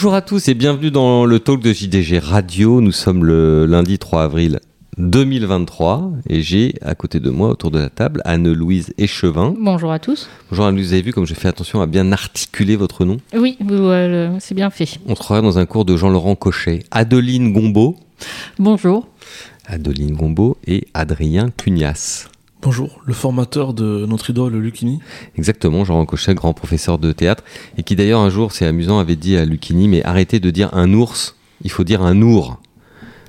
Bonjour à tous et bienvenue dans le talk de JDG Radio. Nous sommes le lundi 3 avril 2023 et j'ai à côté de moi autour de la table Anne-Louise Échevin. Bonjour à tous. Bonjour Anne-Louise, vous avez vu comme je fais attention à bien articuler votre nom? Oui, euh, c'est bien fait. On se croirait dans un cours de Jean-Laurent Cochet. Adeline Gombeau. Bonjour. Adeline Gombeau et Adrien Cugnas. Bonjour, le formateur de notre idole Lucini. Exactement, Jean Cochet, grand professeur de théâtre, et qui d'ailleurs un jour, c'est amusant, avait dit à Lucini, mais arrêtez de dire un ours, il faut dire un ours.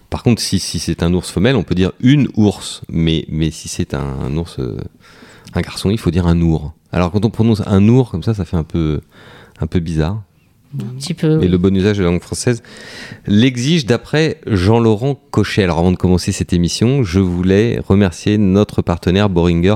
Par contre, si, si c'est un ours femelle, on peut dire une ours, mais, mais si c'est un, ours, euh, un garçon, il faut dire un ours. Alors quand on prononce un ours comme ça, ça fait un peu, un peu bizarre. Un petit peu. Mais le bon usage de la langue française l'exige d'après Jean-Laurent Cochet. Alors avant de commencer cette émission, je voulais remercier notre partenaire Boringer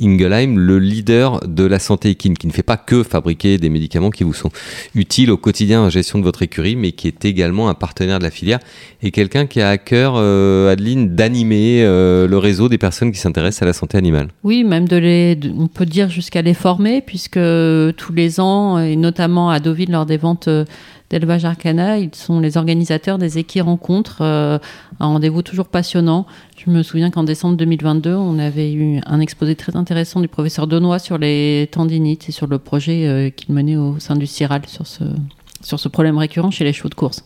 Ingelheim, le leader de la santé équine, qui ne fait pas que fabriquer des médicaments qui vous sont utiles au quotidien en gestion de votre écurie, mais qui est également un partenaire de la filière et quelqu'un qui a à cœur, euh, Adeline, d'animer euh, le réseau des personnes qui s'intéressent à la santé animale. Oui, même de les, on peut dire jusqu'à les former, puisque tous les ans, et notamment à Deauville lors des ventes euh, d'élevage Arcana. Ils sont les organisateurs des équis-rencontres, euh, un rendez-vous toujours passionnant. Je me souviens qu'en décembre 2022, on avait eu un exposé très intéressant du professeur Denois sur les tendinites et sur le projet euh, qu'il menait au sein du CIRAL sur ce, sur ce problème récurrent chez les chevaux de course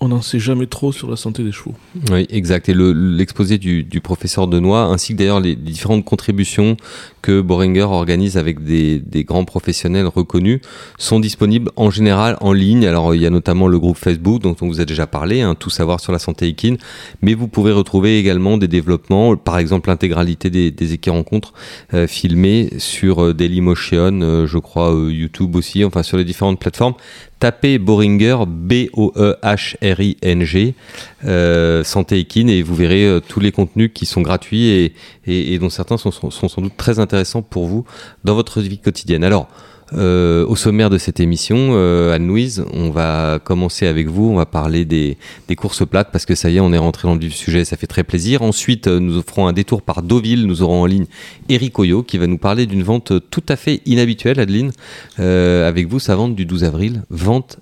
on n'en sait jamais trop sur la santé des chevaux. Oui, exact. Et l'exposé du, du, professeur Denoy, ainsi que d'ailleurs les, différentes contributions que Boringer organise avec des, des, grands professionnels reconnus, sont disponibles en général en ligne. Alors il y a notamment le groupe Facebook dont on vous a déjà parlé, hein, tout savoir sur la santé équine, mais vous pouvez retrouver également des développements, par exemple l'intégralité des, des équis-rencontres euh, filmées sur euh, Dailymotion, euh, je crois YouTube aussi, enfin sur les différentes plateformes tapez Boringer, B-O-E-H-R-I-N-G, euh, Santé Equine, et vous verrez euh, tous les contenus qui sont gratuits et, et, dont certains sont, sont, sans doute très intéressants pour vous dans votre vie quotidienne. Alors, euh, au sommaire de cette émission, euh, Anne-Louise, on va commencer avec vous. On va parler des, courses plates parce que ça y est, on est rentré dans le sujet. Ça fait très plaisir. Ensuite, euh, nous offrons un détour par Deauville. Nous aurons en ligne Eric Oyo qui va nous parler d'une vente tout à fait inhabituelle, Adeline. Euh, avec vous, sa vente du 12 avril. Vente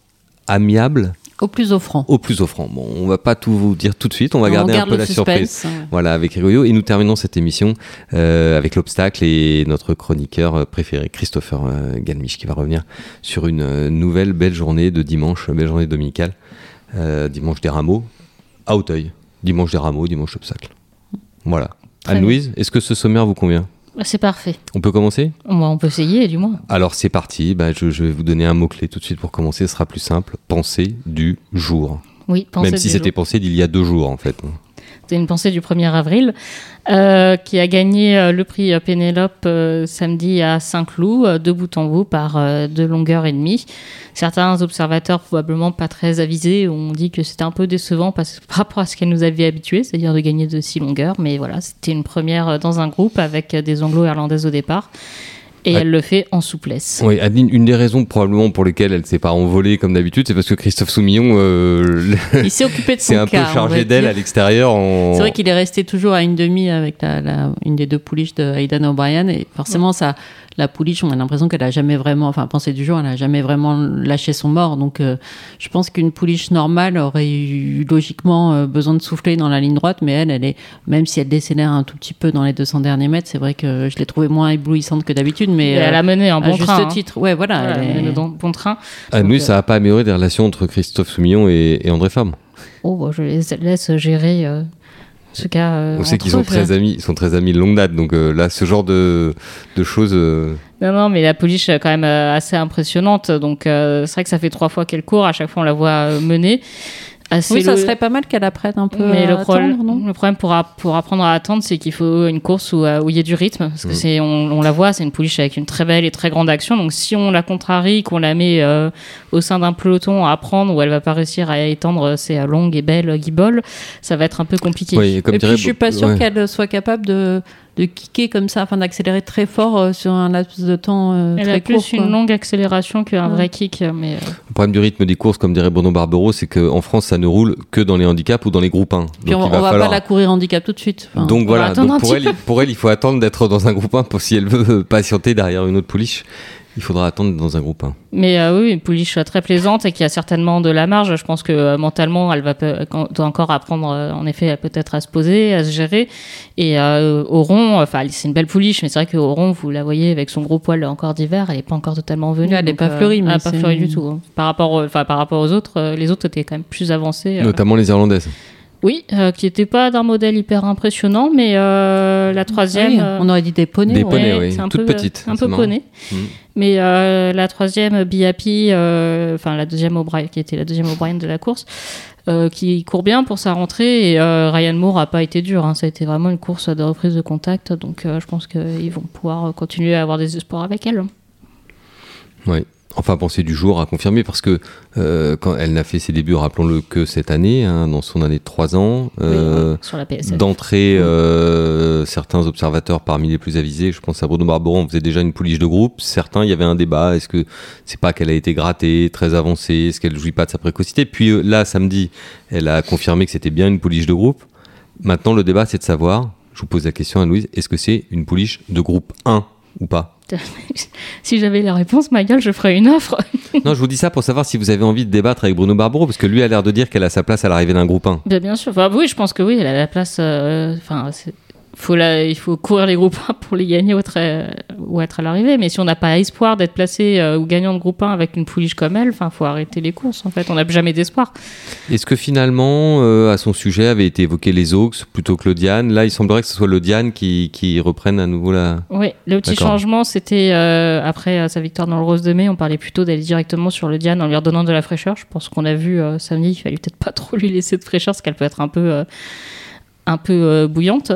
amiable au plus offrant. Au plus offrant. Bon, on va pas tout vous dire tout de suite, on va garder un peu la surprise. Voilà, avec Rigoyo. Et nous terminons cette émission euh, avec l'obstacle et notre chroniqueur euh, préféré, Christopher euh, Galmich, qui va revenir sur une nouvelle belle journée de dimanche, belle journée dominicale, euh, dimanche des rameaux, à Auteuil. Dimanche des rameaux, dimanche obstacle. Voilà. Anne-Louise, est-ce que ce sommaire vous convient? C'est parfait. On peut commencer? On peut essayer, du moins. Alors c'est parti. Bah, je, vais vous donner un mot-clé tout de suite pour commencer. Ce sera plus simple. Pensée du jour. Oui, pensée Même si c'était pensée d'il y a deux jours, en fait. C'est une pensée du 1er avril, euh, qui a gagné euh, le prix euh, Pénélope samedi à Saint-Cloud, de bout en bout, par deux longueurs et demie. Certains observateurs, probablement pas très avisés, ont dit que c'était un peu décevant parce, par rapport à ce qu'elle nous avait habitués, c'est-à-dire de gagner de six longueurs. Mais voilà, c'était une première dans un groupe avec des anglo-irlandaises au départ et elle le fait en souplesse. Oui, Adeline, une des raisons probablement pour lesquelles elle ne s'est pas envolée comme d'habitude, c'est parce que Christophe Soumillon euh, il s'est occupé de son un peu chargé d'elle à l'extérieur. En... C'est vrai qu'il est resté toujours à une demi avec la, une des deux pouliches de Aidan O'Brien et forcément ça la pouliche, on a l'impression qu'elle a jamais vraiment, enfin, pensée du jour, elle n'a jamais vraiment lâché son mort. Donc, euh, je pense qu'une pouliche normale aurait eu logiquement euh, besoin de souffler dans la ligne droite, mais elle, elle est, même si elle décélère un tout petit peu dans les 200 derniers mètres, c'est vrai que je l'ai trouvée moins éblouissante que d'habitude, mais elle a mené un bon à train. Juste hein. titre, ouais, voilà, elle, est... bon train. Ah, nous, ça n'a pas amélioré les relations entre Christophe Soumillon et, André Femme. Oh, bah, je les laisse gérer. Euh, cas, euh, on sait qu'ils sont très amis, ils sont très amis de longue date, donc euh, là, ce genre de, de choses. Euh, non, non, mais la pouliche est quand même assez impressionnante, donc c'est vrai que ça fait trois fois qu'elle court, à chaque fois on la voit mener oui, ça serait pas mal qu'elle apprenne un peu mais à le attendre, problème, non le problème pour, pour apprendre à attendre, c'est qu'il faut une course où, où il y a du rythme. Parce que mm. c'est, on, on, la voit, c'est une pouliche avec une très belle et très grande action. Donc si on la contrarie, qu'on la met euh, au sein d'un peloton à apprendre où elle va pas réussir à étendre ses longues et belles guiboles, ça va être un peu compliqué. Oui, comme et puis je suis pas sûre qu'elle soit capable de de kicker comme ça, enfin d'accélérer très fort euh, sur un laps de temps euh, Elle très a plus une longue accélération qu'un vrai kick. Mais euh. Le problème du rythme des courses, comme dirait Bruno Barbero, c'est qu'en France, ça ne roule que dans les handicaps ou dans les groupes 1. Puis on, va, va pas la courir handicap tout de suite. donc voilà, donc pour, elle, pour elle, il faut attendre d'être dans un groupe 1 pour si elle veut patienter derrière une autre pouliche Il faudra attendre dans un groupe 1. Mais euh, oui, une pouliche très plaisante et qui a certainement de la marge. Je pense que euh, mentalement, elle va doit encore apprendre, euh, en effet, peut-être à se poser, à se gérer. Et euh, rond, enfin, c'est une belle pouliche, mais c'est vrai rond, vous la voyez avec son gros poil encore d'hiver, elle n'est pas encore totalement venue. Elle est donc, pas fleurie, mais elle est pas fleurie du tout. hein. Par rapport, enfin, par rapport aux autres, euh, les autres étaient quand même plus avancés. euh. Notamment les Irlandaises. Oui, euh, qui n'étaient pas d'un modèle hyper impressionnant, mais euh, la troisième. Oui, euh, on aurait dit des poneys. Des ouais. poneys, oui. c'est un peu, petites, Un peu poney. Mm. Mais euh, la troisième, Biapi, euh, enfin la deuxième O'Brien, qui était la deuxième O'Brien de la course, euh, qui court bien pour sa rentrée. Et euh, Ryan Moore a pas été dur. hein. Ça a été vraiment une course de reprise de contact. Donc euh, je pense qu'ils vont pouvoir continuer à avoir des espoirs avec elle. Oui. Enfin, pensée du jour à confirmer parce que euh, quand elle n'a fait ses débuts, rappelons-le, que cette année, hein, dans son année de 3 ans. euh, Oui. D'entrée, euh, certains observateurs parmi les plus avisés, je pense à Bruno Barberon, on faisait déjà une pouliche de groupe. Certains, il y avait un débat. Est-ce que c'est pas qu'elle a été grattée, très avancée Est-ce qu'elle jouit pas de sa précocité? Puis euh, là, samedi, elle a confirmé que c'était bien une pouliche de groupe. Maintenant, le débat, c'est de savoir, je vous pose la question à Louise, est-ce que c'est une pouliche de groupe 1 ou pas? si j'avais la réponse, ma gueule, je ferais une offre. Non, je vous dis ça pour savoir si vous avez envie de débattre avec Bruno Barberon, parce que lui a l'air de dire qu'elle a sa place à l'arrivée d'un groupe 1. Bien, bien sûr. Enfin, oui, je pense que oui, elle a la place. euh, Enfin, c'est- faut la, il faut courir les groupes 1 pour les gagner ou être, à l'arrivée. Mais si on n'a pas espoir d'être placé euh, ou gagnant de groupe 1 avec une pouliche comme elle, enfin, faut arrêter les courses. En fait, on n'a jamais d'espoir. Est-ce que finalement, euh, à son sujet, avait été évoqué les Oaks plutôt que le Diane Là, il semblerait que ce soit le Diane qui, qui reprenne à nouveau la. Oui, le petit changement, c'était euh, après sa victoire dans le Rose de Mai, on parlait plutôt d'aller directement sur le Diane en lui redonnant de la fraîcheur. Je pense qu'on a vu samedi, il fallait peut-être pas trop lui laisser de fraîcheur parce qu'elle peut être un peu, un peu bouillante.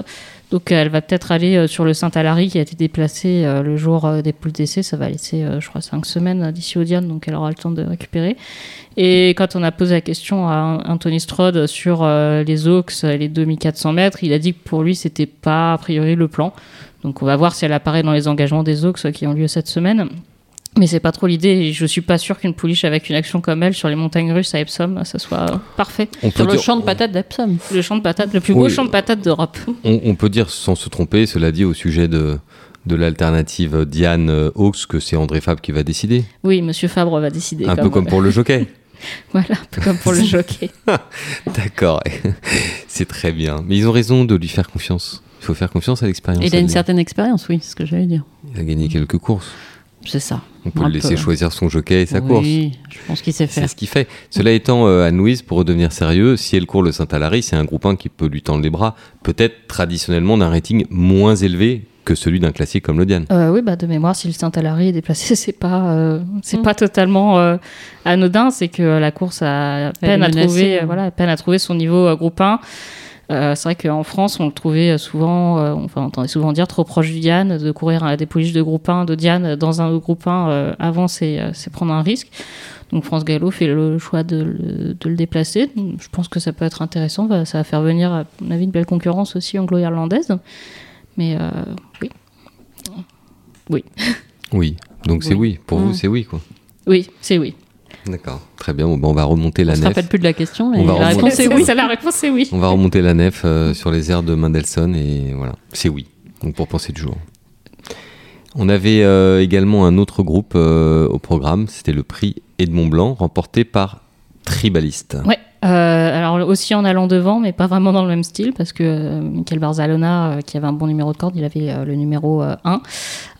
Donc elle va peut-être aller euh, sur le Saint-Alary qui a été déplacé euh, le jour euh, des poules d'essai. Ça va laisser, je crois, cinq semaines euh, d'ici au Diane, donc elle aura le temps de récupérer. Et quand on a posé la question à Anthony Strode sur les Oaks et les 2400 mètres, il a dit que pour lui, c'était pas a priori le plan. Donc on va voir si elle apparaît dans les engagements des Oaks qui ont lieu cette semaine. Mais c'est pas trop l'idée. Je suis pas sûr qu'une pouliche avec une action comme elle sur les montagnes russes à Epsom, ça soit euh, parfait. On Sur le dire- champ de patates d'Epsom. Le champ de patates, le plus Oui. beau champ de patates d'Europe. On, on peut dire sans se tromper, cela dit, au sujet de, de l'alternative Diane euh, Hawks, que c'est André Fabre qui va décider. Oui, Monsieur Fabre va décider. Un peu comme pour le jockey. Voilà, un peu comme pour le jockey. D'accord, c'est très bien. Mais ils ont raison de lui faire confiance. Il faut faire confiance à l'expérience. Il a une certaine expérience, oui, c'est ce que j'allais dire. Il a gagné quelques courses. C'est ça. On peut le laisser peu. choisir son jockey et sa course. Oui, je pense qu'il sait C'est faire. ce qu'il fait. Cela étant, euh, Anne-Louise, pour redevenir sérieux, si elle court le Saint-Alary, c'est un groupe 1 qui peut lui tendre les bras, peut-être traditionnellement d'un rating moins élevé que celui d'un classique comme le Diane. Euh, oui, bah, de mémoire, si le Saint-Alary est déplacé, c'est pas, euh, c'est Mm. pas totalement euh, anodin. C'est que la course a peine à trouver, hein. euh, voilà, peine à trouver son niveau euh, groupe 1. Euh, c'est vrai qu'en France, on le trouvait souvent, euh, enfin, on entendait souvent dire trop proche du Diane, de courir à des pouliches de groupe 1 de Diane dans un groupe 1 euh, avant, c'est euh, c'est prendre un risque. Donc France Gallo fait le choix de le, de le déplacer. Je pense que ça peut être intéressant. Va- Ça va faire venir, à mon avis, une belle concurrence aussi anglo-irlandaise. Mais euh, oui. Oui, donc c'est oui. Pour Mm. vous, c'est oui, quoi. Oui, c'est oui. D'accord, très bien. Bon, ben, on va remonter la On se nef. rappelle plus de la question, mais On va la remonter. réponse est oui. Ça, la réponse est oui. On va remonter la nef euh, sur les airs de Mendelssohn et voilà, c'est oui. Donc pour penser du jour. On avait euh, également un autre groupe euh, au programme, c'était le prix Edmond Blanc, remporté par Tribaliste. Ouais. Euh, alors aussi en allant devant, mais pas vraiment dans le même style, parce que euh, Michael Barzalona, euh, qui avait un bon numéro de corde, il avait euh, le numéro euh, 1,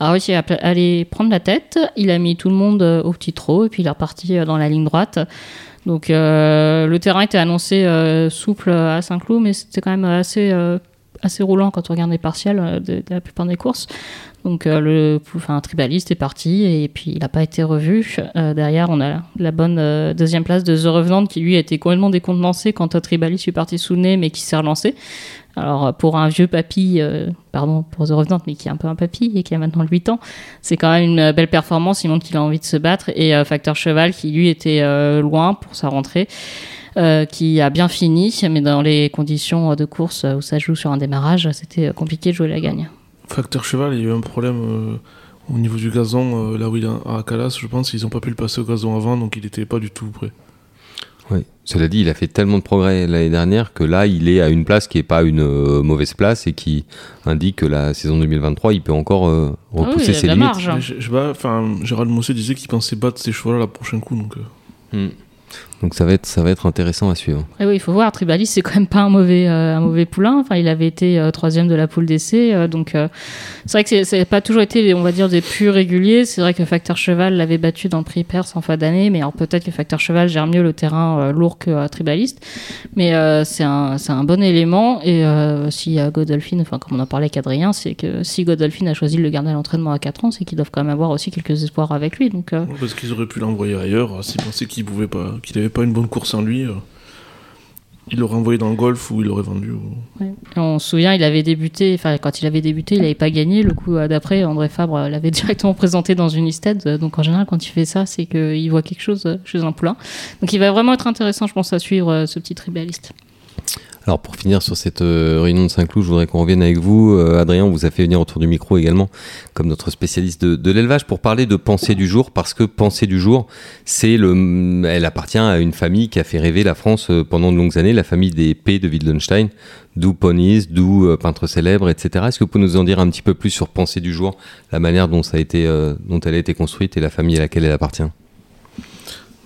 a réussi à aller prendre la tête. Il a mis tout le monde au petit trot, et puis il est reparti dans la ligne droite. Donc le terrain était annoncé souple à Saint-Cloud, mais c'était quand même assez, assez roulant quand on regarde les partiels de la plupart des courses. Donc euh, le enfin, tribaliste est parti et puis il n'a pas été revu. Euh, derrière, on a la bonne euh, deuxième place de The Revenant qui lui a été complètement décontenancé quand Tribaliste est parti sous le nez mais qui s'est relancé. Alors euh, pour un vieux papy, pardon pour The Revenant, mais qui est un peu un papy et qui a maintenant 8 ans, c'est quand même une belle performance. Il montre qu'il a envie de se battre. Et Facteur Cheval qui lui était loin pour sa rentrée. euh, qui a bien fini, mais dans les conditions de course où ça joue sur un démarrage, c'était compliqué de jouer la gagne. Facteur cheval, il y a eu un problème euh, au niveau du gazon, euh, là où il est à Calas, je pense, ils n'ont pas pu le passer au gazon avant, donc il n'était pas du tout prêt. Oui. Cela dit, il a fait tellement de progrès l'année dernière que là, il est à une place qui n'est pas une euh, mauvaise place et qui indique que la saison 2023, il peut encore euh, Ah oui, repousser il y a ses de la limites. marge. Mais Je, je Gérald Mousset disait qu'il pensait battre ces chevaux-là la prochaine coup, donc. euh, Hmm. Donc ça va être, ça va être intéressant à suivre. Et oui, il faut voir, Tribalis, c'est quand même pas un mauvais, euh, un mauvais poulain. Enfin, il avait été euh, troisième de la poule d'essai. euh, donc, euh, c'est vrai que c'est- c'est pas toujours été, on va dire, des plus réguliers. C'est vrai que Facteur Cheval l'avait battu dans le prix Perse en fin d'année. Mais alors, peut-être que Facteur Cheval gère mieux le terrain euh, lourd que euh, Tribaliste. Mais euh, c'est un, c'est un bon élément. Et euh, si euh, Godolphin, enfin, comme on en parlait avec Adrien, c'est que si Godolphin a choisi de le garder à l'entraînement à 4 ans, c'est qu'ils doivent quand même avoir aussi quelques espoirs avec lui. Donc, euh, Parce qu'ils auraient pu l'envoyer ailleurs, euh, s'ils pensaient qu'il pouvait pas, qu'il avait pas une bonne course en lui. euh, il l'aurait envoyé dans le golf ou il l'aurait vendu. On se souvient, il avait débuté, enfin quand il avait débuté, il n'avait pas gagné. Le coup euh, d'après, André Fabre euh, l'avait directement présenté dans une listed. Euh, Donc en général, quand il fait ça, c'est qu'il voit quelque chose chez un poulain. Donc il va vraiment être intéressant, je pense, à suivre ce petit tribaliste. Alors pour finir sur cette euh, réunion de Saint-Cloud, je voudrais qu'on revienne avec vous. Euh, Adrien, vous a fait venir autour du micro également, comme notre spécialiste de, de l'élevage, pour parler de pensée du jour, parce que pensée du jour, c'est le, elle appartient à une famille qui a fait rêver la France euh, pendant de longues années, la famille des P de Wittgenstein, d'où Ponies, d'où euh, peintre célèbre, etc. Est-ce que vous pouvez nous en dire un petit peu plus sur pensée du jour, la manière dont ça a été, euh, dont elle a été construite et la famille à laquelle elle appartient?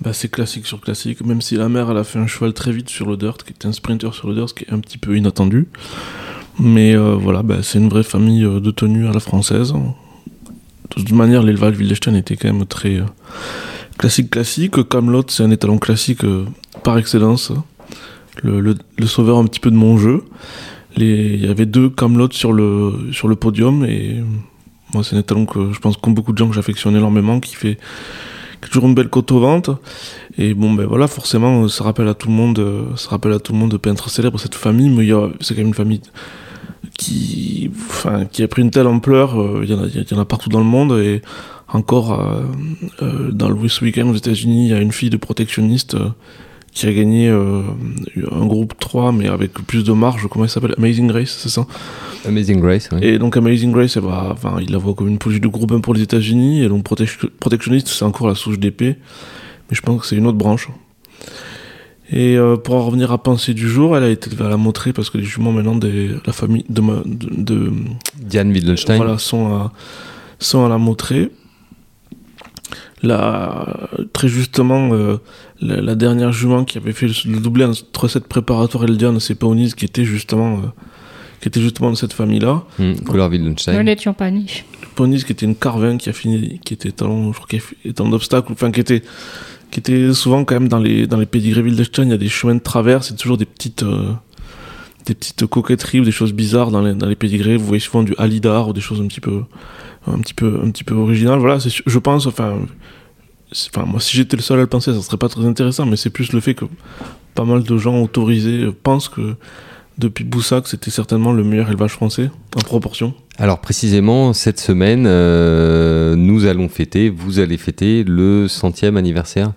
Bah, c'est classique sur classique, même si la mère a fait un cheval très vite sur le dirt, qui était un sprinter sur le dirt, ce qui est un petit peu inattendu. Mais euh, voilà, bah, c'est une vraie famille euh, de tenue à la française. De toute manière, l'élevage Wildestein était quand même très euh, classique classique. Camelot, c'est un étalon classique par excellence. Le, sauveur un petit peu de mon jeu. Il y avait deux Camelot sur le, podium et moi c'est un étalon que je pense comme beaucoup de gens que j'affectionne énormément, qui fait toujours une belle cote au ventre. Et bon, ben voilà, forcément, ça rappelle à tout le monde, euh, ça rappelle à tout le monde de peintre célèbre cette famille, mais c'est quand même une famille qui, enfin, qui a pris une telle ampleur. euh, Il y, en a- partout dans le monde et encore euh, dans le West Weekend aux États-Unis, il y a une fille de protectionniste qui a gagné euh, un groupe 3, mais avec plus de marge. Comment elle s'appelle? Amazing Grace, c'est ça? Amazing Grace, oui. et donc Amazing Grace, va, enfin, il la voit comme une police de groupe 1 pour les États-Unis, et donc Protec- Protectionniste, c'est encore la souche d'épée, mais je pense que c'est une autre branche. Et euh, pour en revenir à pensée du jour, elle a été elle a montré parce que les juments maintenant de la famille de, ma- de, de- Diane Wittgenstein. voilà, sont à, sont à la montrer. Très justement, euh, la, la dernière jument qui avait fait le, le doublé entre cette préparatoire et le Diane, c'est Paunis qui était justement, euh, qui était justement de cette famille-là. Hmm, couleur Ne l'étions pas niche. Paunis qui était une Carvin qui a fini, qui était talon, je crois talon d'obstacle, enfin qui était, qui était souvent quand même dans les, dans les pédigrés Wildestein, il y a des chemins de travers, c'est toujours des petites, euh, des petites coquetteries ou des choses bizarres dans les, dans les pédigrés. Vous voyez souvent du Alidar ou des choses un petit peu, un petit peu, un petit peu originales. Voilà, je pense, enfin, enfin, moi, si j'étais le seul à le penser, ça serait pas très intéressant, mais c'est plus le fait que pas mal de gens autorisés pensent que depuis Boussac, c'était certainement le meilleur élevage français en proportion. Alors précisément, cette semaine, euh, nous allons fêter, vous allez fêter le centième anniversaire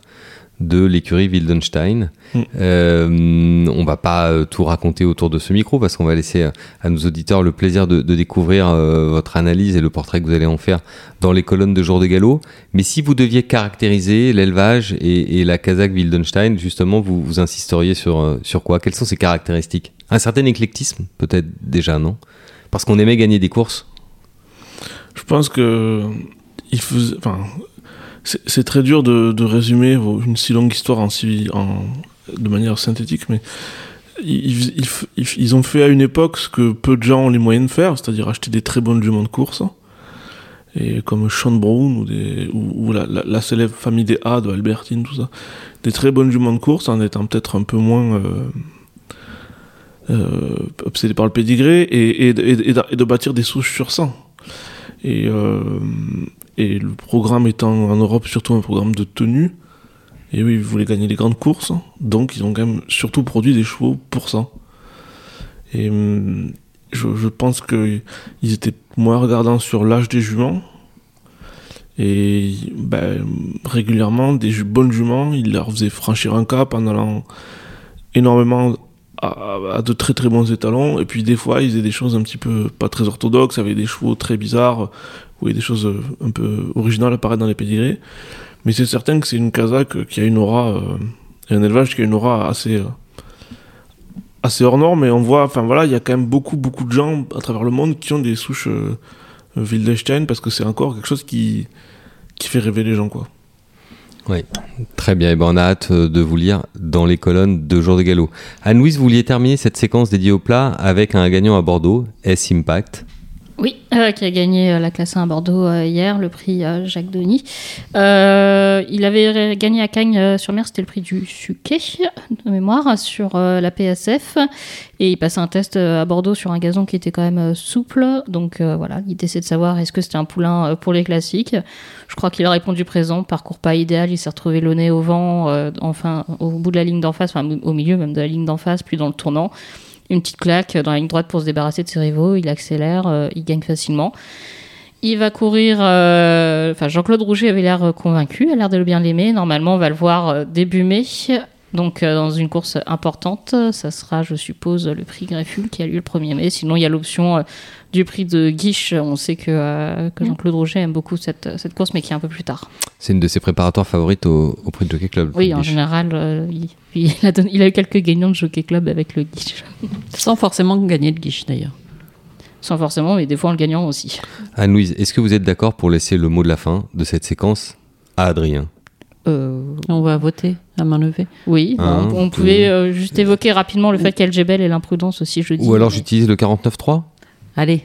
de l'écurie Wildenstein. Mm. Euh, on va pas euh, tout raconter autour de ce micro parce qu'on va laisser euh, à nos auditeurs le plaisir de, de découvrir euh, votre analyse et le portrait que vous allez en faire dans les colonnes de Jour de Galop. Mais si vous deviez caractériser l'élevage et, et la Kazakh Wildenstein, justement, vous, vous insisteriez sur, sur quoi? Quelles sont ses caractéristiques? Un certain éclectisme, peut-être déjà, non? Parce qu'on aimait gagner des courses? Je pense que il faisait, enfin, c'est très dur de, résumer une si longue histoire de manière synthétique, mais ils, ont fait à une époque ce que peu de gens ont les moyens de faire, c'est-à-dire acheter des très bonnes juments de course, et comme Sean Brown ou, la, célèbre famille des A de Albertine, tout ça, des très bonnes juments de course en étant peut-être un peu moins euh, euh, obsédés par le pédigré et de bâtir des souches sur sang. Et, euh, et le programme étant en Europe surtout un programme de tenue, et oui, ils voulaient gagner les grandes courses, donc ils ont quand même surtout produit des chevaux pour ça. Et hum, je, pense qu'ils étaient moins regardants sur l'âge des juments, et ben, régulièrement, des bonnes juments, ils leur faisaient franchir un cap en allant énormément à, à de très très bons étalons, et puis des fois, ils faisaient des choses un petit peu pas très orthodoxes, avec des chevaux très bizarres, ou des choses euh, un peu originales apparaître dans les pédigrés. Mais c'est certain que c'est une Kazakh qui a une aura euh, un élevage qui a une aura assez, euh, assez hors norme, mais on voit, enfin voilà, il y a quand même beaucoup, beaucoup de gens à travers le monde qui ont des souches euh, Wildestein parce que c'est encore quelque chose qui, qui fait rêver les gens, quoi. Très bien, et ben on a hâte euh, de vous lire dans les colonnes de Jour de Galop. Anne-Louise, vous vouliez terminer cette séquence dédiée au plat avec un gagnant à Bordeaux, S Impact. Oui, euh, qui a gagné euh, la classe 1 à Bordeaux euh, hier, le prix euh, Jacques. Euh, il avait gagné à Cagnes-sur-Mer, c'était le prix du Suquet, de mémoire, sur la PSF. Et il passait un test à Bordeaux sur un gazon qui était quand même souple. Donc voilà, l'idée c'est de savoir est-ce que c'était un poulain pour les classiques? Je crois qu'il a répondu présent, parcours pas idéal, il s'est retrouvé le nez au vent, enfin au bout de la ligne d'en face, enfin au milieu même de la ligne d'en face, puis dans le tournant une petite claque dans la ligne droite pour se débarrasser de ses rivaux. Il accélère, euh, il gagne facilement. Il va courir. euh, Enfin, Jean-Claude Rouget avait l'air convaincu, a l'air de bien l'aimer. Normalement, on va le voir euh, début mai. Donc, euh, dans une course importante, ça sera, je suppose, le prix Grefful qui a lieu le 1er mai. Sinon, il y a l'option euh, du prix de Guiche. On sait que, euh, que Jean-Claude Rouget aime beaucoup cette, cette course, mais qui est un peu plus tard. C'est une de ses préparatoires favorites au, au prix de Jockey Club. Oui, en Guiche. général, euh, il, il a donné- il a eu quelques gagnants de Jockey Club avec le Guiche. Sans forcément gagner le guiche d'ailleurs. Sans forcément, mais des fois en le gagnant aussi. Anne-Louise, est-ce que vous êtes d'accord pour laisser le mot de la fin de cette séquence à Adrien? Euh, On va voter à main levée. oui, Un, on, pouvait euh, juste évoquer rapidement le fait qu'Algebel et l'imprudence aussi jeudi. Ou alors j'utilise le 49.3 Allez,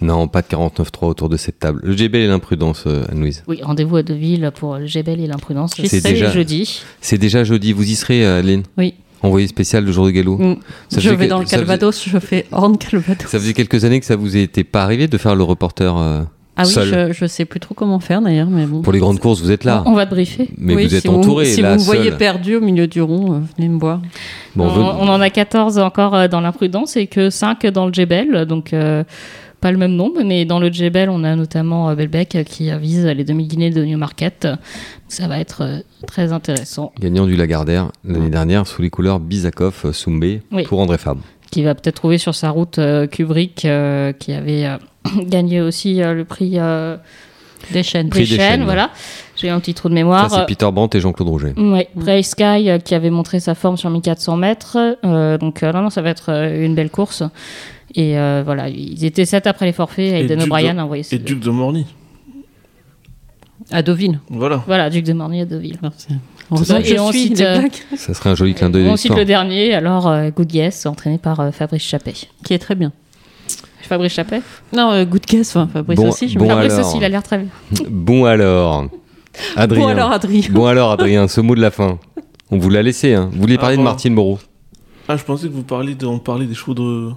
Non, pas de 49.3 autour de cette table. Le GBL et l'imprudence, euh, Anne-Louise. Oui, rendez-vous à Deauville pour le Gebel et l'imprudence. C'est déjà- jeudi. C'est déjà jeudi, vous y serez, euh, Adeline oui. Envoyé spécial le jour de galop. Mm. Ça je vais que- dans le faisait- Calvados, je fais Horn Calvados. Ça faisait quelques années que ça vous était pas arrivé de faire le reporter euh, Ah oui, seul. je, je sais plus trop comment faire d'ailleurs, mais bon. Pour les grandes courses, vous êtes là. On va te briefer. Mais Oui, vous êtes si entouré si là, vous me voyez perdu au milieu du rond, euh, venez me voir. Bon, on, en a 14 encore euh, dans l'imprudence et que 5 dans le Gebel. Donc, euh, pas le même nombre, mais dans le Gebel, on a notamment euh, Belbec qui vise les demi-guinées de Newmarket. Ça va être euh, très intéressant. Gagnant du Lagardère l'année dernière sous les couleurs Bizakov, Soumbé Oui. pour André Fabre. qui va peut-être trouver sur sa route euh, Kubrick, euh, qui avait euh, gagné aussi euh, le prix euh, Des chaînes. Prix des des chaînes. chaînes. Voilà, j'ai un petit trou de Ça, mémoire. c'est Peter Brandt et Jean-Claude Rouget. Ouais, Bray Sky euh, qui avait montré sa forme sur 1400 mètres. Euh, donc, euh, non, non, ça va être euh, une belle course. Et euh, voilà, ils étaient 7 après les forfaits. Et Aiden Duc O'Brien a envoyé Et. Duc de Morny. À Deauville. Voilà. Voilà, Duc de Morny à Deauville. Merci. On ça. je Et on suis cite, euh, Ça serait un joli clin d'œil On cite le dernier, alors euh, Good Guess, entraîné par euh, Fabrice Chappet. qui est très bien. Fabrice Chappet Non, euh, Good Guess, enfin, Fabrice Bon- aussi. Je bon Fabrice alors. aussi, il a l'air très bien. Bon alors, Adrien. Bon alors, Adrien. Bon alors, Adrien, ce mot de la fin. On vous l'a laissé. Hein. Vous vouliez parler Ah, de bon. Martine Moreau Ah, je pensais que vous parliez de, on parlait des chevaux de.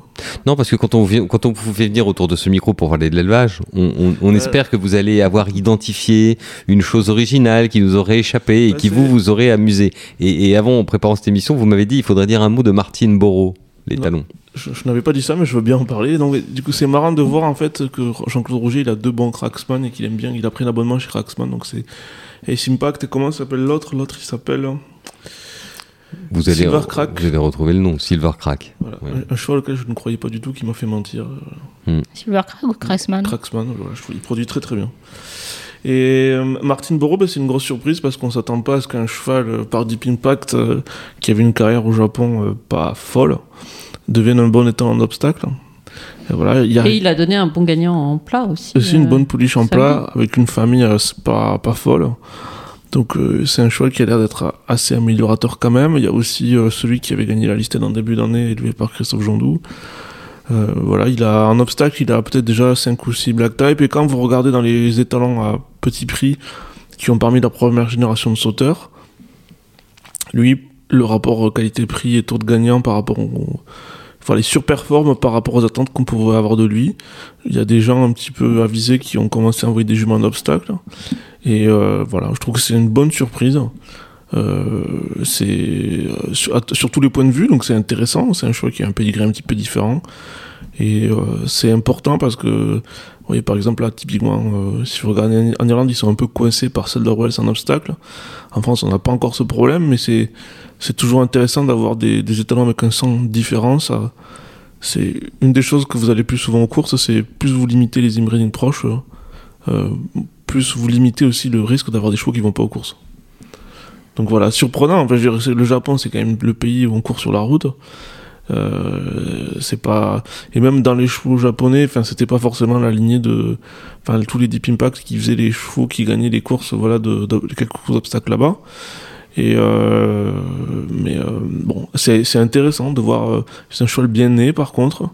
Non, parce que quand on, vient- quand on vous fait venir autour de ce micro pour parler de l'élevage, on, on- on Euh. espère que vous allez avoir identifié une chose originale qui nous aurait échappé et Bah, qui vous, vous aurait amusé. Et, et avant, en préparant cette émission, vous m'avez dit il faudrait dire un mot de Martine Borot, les Non. talons. Je, je n'avais pas dit ça, mais je veux bien en parler. Donc, du coup, c'est marrant de voir en fait que Jean-Claude Rouget, il a deux bons Cracksman et qu'il aime bien. Il a pris un abonnement chez Cracksman, donc c'est. Et Impact, et comment s'appelle l'autre? L'autre, il s'appelle. Vous allez, Silver Crack. vous allez retrouver le nom, Silver Crack. Voilà, Ouais. un, un cheval auquel je ne croyais pas du tout, qui m'a fait mentir. euh, Silvercrack ou Craftsman Cracksman, voilà, je trouve- il produit très très bien. Et euh, Martine Borot, bah, c'est une grosse surprise parce qu'on s'attend pas à ce qu'un cheval euh, par Deep Impact, euh, qui avait une carrière au Japon euh, pas folle, devienne un bon étant en obstacle. Et voilà, il y a Et il a donné un bon gagnant en plat aussi. aussi une euh, bonne pouliche en plat avec une famille euh, pas, pas folle. Donc euh, c'est un cheval qui a l'air d'être assez améliorateur quand même. Il y a aussi euh, celui qui avait gagné la liste en début d'année, élevé par Christophe Jondou. Euh, voilà, il a un obstacle, il a peut-être déjà 5 ou 6 black type. Et quand vous regardez dans les étalons à petit prix qui ont parmi la première génération de sauteurs, lui, le rapport qualité-prix est taux de gagnant par rapport au. Enfin, les surperforme par rapport aux attentes qu'on pouvait avoir de lui. Il y a des gens un petit peu avisés qui ont commencé à envoyer des juments en obstacle. Et euh, voilà, je trouve que c'est une bonne surprise. Euh, c'est euh, sur, tous les points de vue, donc c'est intéressant. C'est un choix qui a un pedigree un petit peu différent. Et euh, c'est important parce que, vous voyez, par exemple, là, typiquement, si vous regardez en Irlande, ils sont un peu coincés par celle de Wells en obstacle. En France, on n'a pas encore ce problème, mais c'est toujours intéressant d'avoir des, étalons avec un sang différent. C'est une des choses que vous allez plus souvent aux courses, c'est plus vous limitez les ingrédients proches, plus vous limitez aussi le risque d'avoir des chevaux qui vont pas aux courses. Donc voilà, surprenant. Enfin, je dirais, le Japon, c'est quand même le pays où on court sur la route. Euh, c'est pas et même dans les chevaux japonais enfin c'était pas forcément la lignée de enfin tous les Deep Impact qui faisaient les chevaux qui gagnaient les courses voilà de, quelques obstacles là-bas et euh, mais euh, bon c'est intéressant de voir c'est un cheval bien né par contre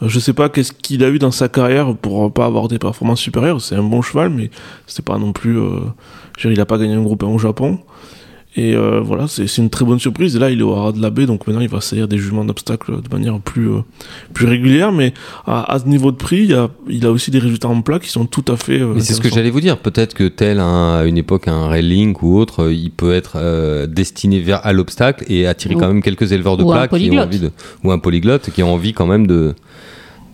je sais pas qu'est-ce qu'il a eu dans sa carrière pour pas avoir des performances supérieures c'est un bon cheval mais c'est pas non plus dire, il a pas gagné un groupe 1 au Japon et euh, voilà, c'est une très bonne surprise. Et là, il est au haras de la baie, donc maintenant, il va saillir des jugements d'obstacles de manière plus, euh, plus régulière. Mais à, à, ce niveau de prix, il, a, il a aussi des résultats en plat qui sont tout à fait. Euh, mais c'est ce que j'allais vous dire. Peut-être que tel un, à une époque un railing ou autre, il peut être euh, destiné vers à l'obstacle et attirer ou, quand même quelques éleveurs de plats qui ont envie de, ou un polyglotte qui ont envie quand même de.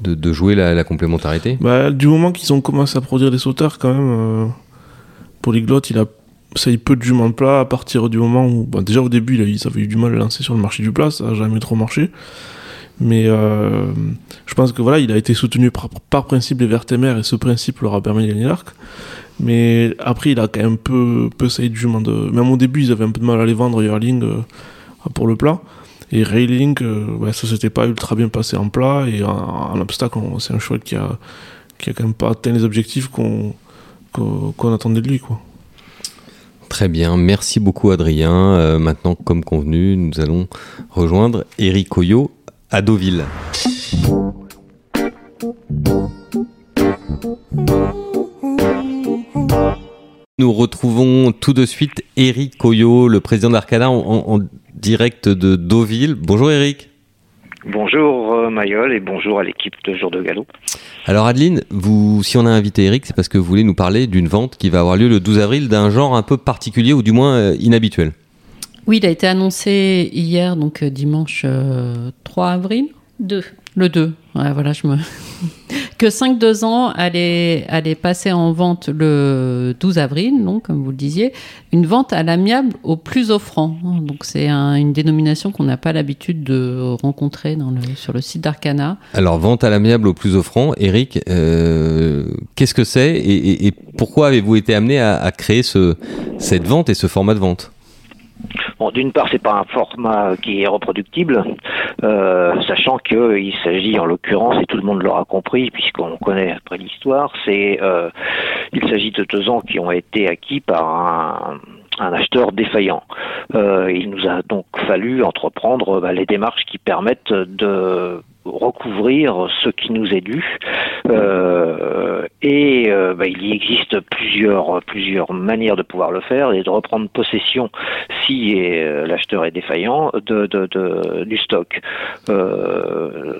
De, de jouer la, la complémentarité bah, Du moment qu'ils ont commencé à produire des sauteurs, quand même, polyglotte, il a ça y peu de juments de plat à partir du moment où bah, déjà au début il, ça avait eu du mal à lancer sur le marché du plat ça a jamais trop marché. Mais euh, je pense que voilà il a été soutenu par, par principe des vertémères et ce principe leur a permis de gagner l'arc. Mais après il a quand même peu peu sailli de juments de même au début ils avaient un peu de mal à les vendre yearling euh, pour le plat. Et railing euh, ouais, ça s'était pas ultra bien passé en plat et en, obstacle c'est un choix qui a qui a quand même pas atteint les objectifs qu'on qu'on qu attendait de lui quoi Très bien, merci beaucoup Adrien. Euh, maintenant, comme convenu, nous allons rejoindre Eric Oyo à Deauville. Nous retrouvons tout de suite Eric Coyot, le président d'Arcana, en, en, direct de Deauville. Bonjour Eric. Bonjour euh, Mayol et bonjour à l'équipe de Jour de Galop. Alors Adeline, vous, si on a invité Eric, c'est parce que vous voulez nous parler d'une vente qui va avoir lieu le 12 avril d'un genre un peu particulier ou du moins euh, inhabituel. Oui, il a été annoncé hier, donc euh, dimanche euh, 3 avril 2. Le 2. Ouais, voilà, je me. que 5-2 ans allait, allait passer en vente le 12 avril, donc, comme vous le disiez, une vente à l'amiable au plus offrant. Donc, c'est un, une dénomination qu'on n'a pas l'habitude de rencontrer sur le site d'Arcana. Alors, vente à l'amiable au plus offrant, Eric, euh, qu'est-ce que c'est et, pourquoi avez-vous été amené à, créer ce, cette vente et ce format de vente? Bon, d'une part, c'est pas un format qui est reproductible, euh, sachant qu'il s'agit, en l'occurrence, et tout le monde l'aura compris, puisqu'on connaît après l'histoire, c'est euh, il s'agit de deux ans qui ont été acquis par un, acheteur défaillant. Euh, il nous a donc fallu entreprendre bah, les démarches qui permettent de recouvrir ce qui nous est dû et euh, bah, il y existe plusieurs plusieurs manières de pouvoir le faire et de reprendre possession si euh, l'acheteur est défaillant de, de, de du stock euh,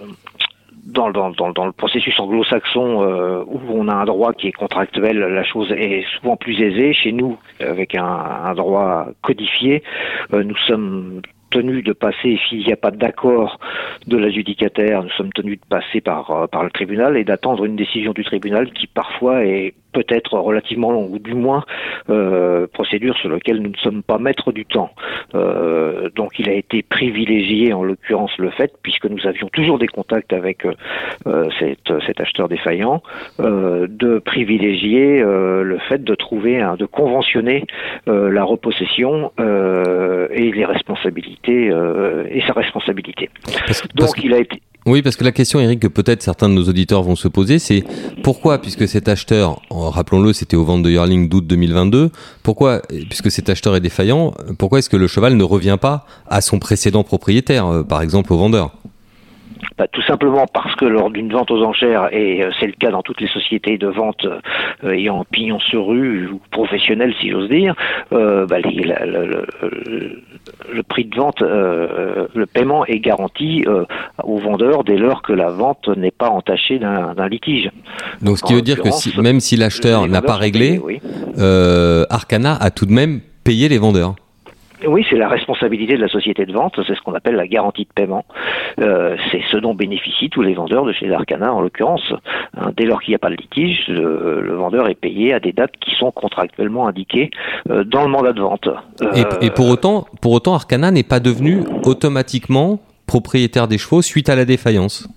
dans, dans, dans, le processus anglo-saxon euh, où on a un droit qui est contractuel, la chose est souvent plus aisée. Chez nous, avec un, un droit codifié, euh, nous sommes tenus de passer, s'il n'y a pas d'accord de l'adjudicataire, nous sommes tenus de passer par, par le tribunal et d'attendre une décision du tribunal qui parfois est peut-être relativement long, ou du moins euh, procédure sur laquelle nous ne sommes pas maîtres du temps. Euh, donc il a été privilégié en l'occurrence le fait, puisque nous avions toujours des contacts avec euh, cet, cet, acheteur défaillant, euh, de privilégier euh, le fait de trouver, de conventionner euh, la repossession et les responsabilités et sa responsabilité. Parce, Donc parce il a été oui, parce que la question, Eric, que peut-être certains de nos auditeurs vont se poser, c'est pourquoi, puisque cet acheteur, rappelons-le, c'était aux ventes de Yearling d'août 2022, pourquoi, puisque cet acheteur est défaillant, pourquoi est-ce que le cheval ne revient pas à son précédent propriétaire, par exemple au vendeur? Bah, tout simplement parce que lors d'une vente aux enchères, et euh, c'est le cas dans toutes les sociétés de vente euh, ayant pignon sur rue ou professionnelles si j'ose dire, euh, bah, les, la, la, le, le, prix de vente, euh, le paiement est garanti euh, au vendeur dès lors que la vente n'est pas entachée d'un litige. Donc ce qui en veut dire que si, même si l'acheteur n'a pas réglé, oui. Arcana a tout de même payé les vendeurs. Oui, c'est la responsabilité de la société de vente, c'est ce qu'on appelle la garantie de paiement. Euh, c'est ce dont bénéficient tous les vendeurs de chez Arcana en l'occurrence. Hein, dès lors qu'il n'y a pas de litige, le, le, vendeur est payé à des dates qui sont contractuellement indiquées euh, dans le mandat de vente. Euh, et, et, pour autant, pour autant, Arcana n'est pas devenu automatiquement propriétaire des chevaux suite à la défaillance.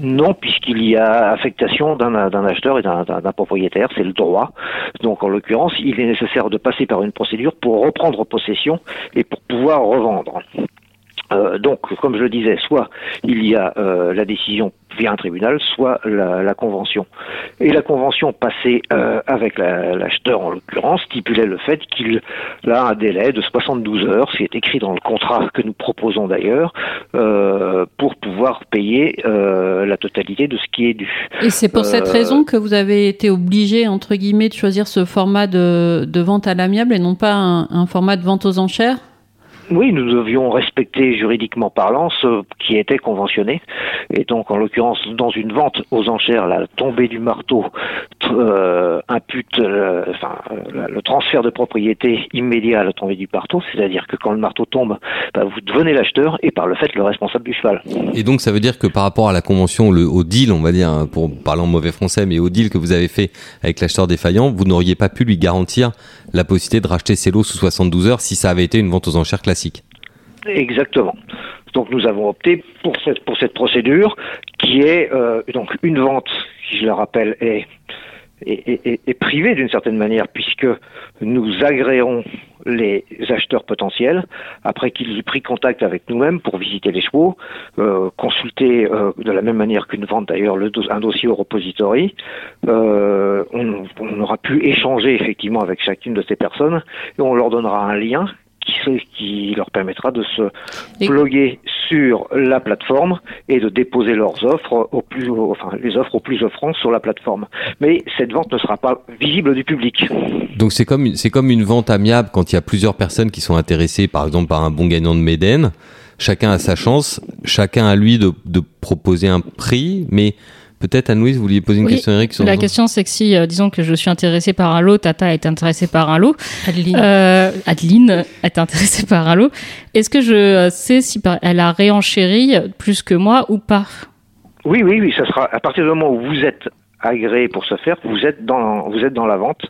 Non, puisqu'il y a affectation d'un acheteur et d'un propriétaire, c'est le droit. Donc en l'occurrence, il est nécessaire de passer par une procédure pour reprendre possession et pour pouvoir revendre. Euh, donc, comme je le disais, soit il y a euh, la décision via un tribunal, soit la, convention. Et la convention passée euh, avec l'acheteur, en l'occurrence, stipulait le fait qu'il a un délai de 72 heures, ce qui est écrit dans le contrat que nous proposons d'ailleurs, pour pouvoir payer la totalité de ce qui est dû. Et c'est pour cette raison que vous avez été obligé, entre guillemets, de choisir ce format de, vente à l'amiable et non pas un format de vente aux enchères? Oui, nous devions respecter juridiquement parlant ce qui était conventionné. Et donc, en l'occurrence, dans une vente aux enchères, la tombée du marteau euh, impute euh, euh, le transfert de propriété immédiat à la tombée du marteau, c'est-à-dire que quand le marteau tombe, bah, vous devenez l'acheteur et par le fait le responsable du cheval. Et donc, ça veut dire que par rapport à la convention, au deal, on va dire, hein, pour parler en mauvais français, mais au deal que vous avez fait avec l'acheteur défaillant, vous n'auriez pas pu lui garantir la possibilité de racheter ses lots sous 72 heures si ça avait été une vente aux enchères classique. Exactement. Donc nous avons opté pour cette, pour cette procédure qui est euh, donc une vente, si je le rappelle, est, est, privée d'une certaine manière puisque nous agréons les acheteurs potentiels après qu'ils aient pris contact avec nous-mêmes pour visiter les chevaux, euh, consulter euh, de la même manière qu'une vente d'ailleurs un dossier au repository. On, aura pu échanger effectivement avec chacune de ces personnes et on leur donnera un lien qui, qui leur permettra de se et... sur la plateforme et de déposer leurs offres au plus, enfin les offres aux plus offrantes sur la plateforme. Mais cette vente ne sera pas visible du public. Donc c'est comme c'est comme une vente amiable quand il y a plusieurs personnes qui sont intéressées, par exemple par un bon gagnant de Méden. Chacun a sa chance, chacun a lui de, de proposer un prix, mais Peut-être Anne-Louise, vous vouliez poser une question, Eric La question, c'est que si, euh, disons que je suis intéressé par un lot, Tata est intéressée par un lot, Adeline, euh, Adeline est intéressée par un lot, est-ce que je sais si elle a réenchéri plus que moi ou pas? Oui, oui, oui, ça sera à partir du moment où vous êtes agréé pour ce faire, vous êtes dans, vous êtes dans la vente.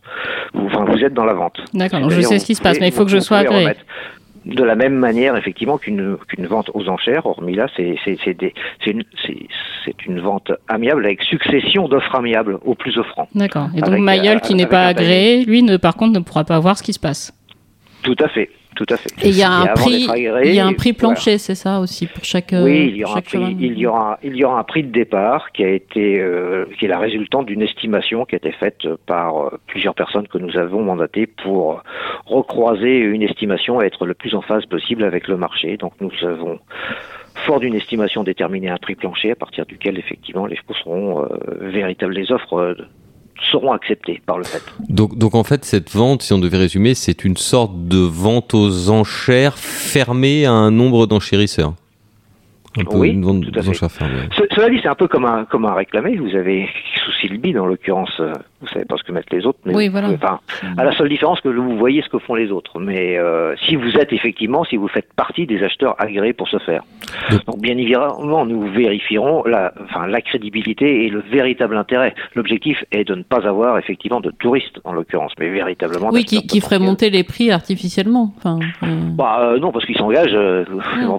enfin, vous êtes dans la vente. D'accord, donc je sais ce qui se passe, mais il faut que je sois agréé de la même manière, effectivement, qu'une qu'une vente aux enchères, hormis là, c'est une, une vente amiable avec succession d'offres amiables aux plus offrants. D'accord. Et donc Mayol, qui n'est pas agréé, lui, ne, par contre, ne pourra pas voir ce qui se passe. Tout à fait. Tout à fait. Et il y a un prix, il y a un prix plancher, c'est ça aussi pour chaque. Oui, il y aura un prix, il y aura, il y aura un prix de départ qui a été, euh, qui est la résultante d'une estimation qui a été faite par euh, plusieurs personnes que nous avons mandatées pour recroiser une estimation et être le plus en phase possible avec le marché. Donc nous avons fort d'une estimation déterminé un prix plancher à partir duquel effectivement les seront euh, véritables les offres seront acceptés par le fait. Donc, donc en fait, cette vente, si on devait résumer, c'est une sorte de vente aux enchères fermée à un nombre d'enchérisseurs oui, tout à fait. cela dit, c'est un peu comme un, comme un réclamé. Vous avez souci le bide, en l'occurrence. Euh, vous savez pas ce que mettent les autres. Mais oui, voilà. Enfin, à la seule différence que vous voyez ce que font les autres. Mais euh, si vous êtes effectivement, si vous faites partie des acheteurs agréés pour ce faire. Donc, bien évidemment, nous vérifierons la, enfin, la crédibilité et le véritable intérêt. L'objectif est de ne pas avoir effectivement de touristes, en l'occurrence, mais véritablement. Oui, qui, qui ferait monter les prix artificiellement. Enfin, euh. bah, non, parce qu'ils s'engagent. Euh, ah.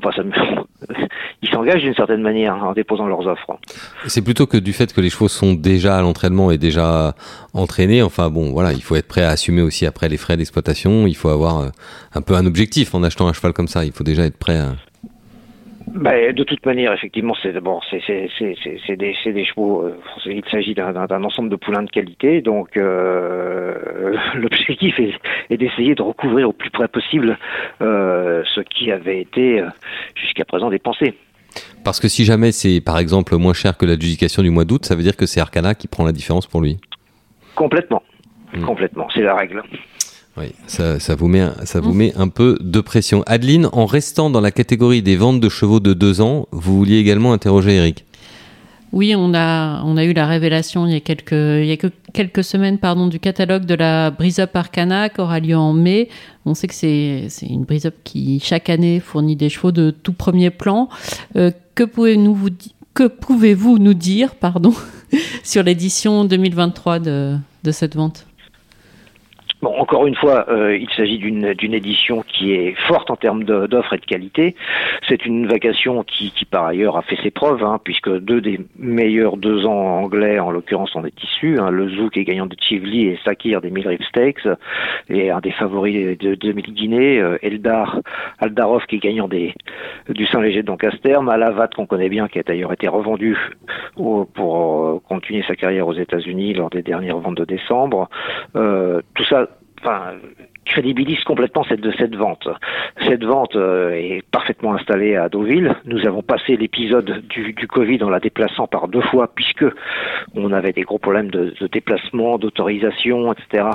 ils s'engagent d'une certaine manière en déposant leurs offres. C'est plutôt que du fait que les chevaux sont déjà à l'entraînement et déjà entraînés. Enfin bon, voilà, il faut être prêt à assumer aussi après les frais d'exploitation. Il faut avoir euh, un peu un objectif en achetant un cheval comme ça. Il faut déjà être prêt à. Bah, de toute manière, effectivement, c'est c'est des, des chevaux. Euh, il s'agit d'un ensemble de poulains de qualité, donc euh, l'objectif est, d'essayer de recouvrir au plus près possible ce qui avait été jusqu'à présent dépensé. Parce que si jamais c'est par exemple moins cher que l'adjudication du mois d'août, ça veut dire que c'est Arcana qui prend la différence pour lui Complètement. Hmm. Complètement, c'est la règle. Oui, ça, vous, met, ça vous met un peu de pression. Adeline, en restant dans la catégorie des ventes de chevaux de deux ans, vous vouliez également interroger Eric oui, on a, on a eu la révélation il y a quelques, il y a que quelques semaines pardon, du catalogue de la Brise Up Arcana qui aura lieu en mai. On sait que c'est une Brise Up qui, chaque année, fournit des chevaux de tout premier plan. Euh, que pouvez-vous vous, que pouvez -vous nous dire pardon, sur l'édition 2023 de, de cette vente? Bon, encore une fois, euh, il s'agit d'une édition qui est forte en termes d'offres et de qualité. C'est une vacation qui, qui, par ailleurs, a fait ses preuves, hein, puisque deux des meilleurs deux ans anglais, en l'occurrence, sont des tissus. Hein, le Zouk est gagnant de Chivli et Sakir des Millrip Stakes, et un des favoris de 2000 euh, Eldar Aldarov qui est gagnant des du Saint-Léger de Doncaster, Malavat qu'on connaît bien, qui a d'ailleurs été revendu pour euh, continuer sa carrière aux États-Unis lors des dernières ventes de décembre. Euh, tout ça enfin, crédibilise complètement cette, cette vente. Cette vente euh, est parfaitement installée à Deauville. Nous avons passé l'épisode du, du, Covid en la déplaçant par deux fois puisque on avait des gros problèmes de, de déplacement, d'autorisation, etc.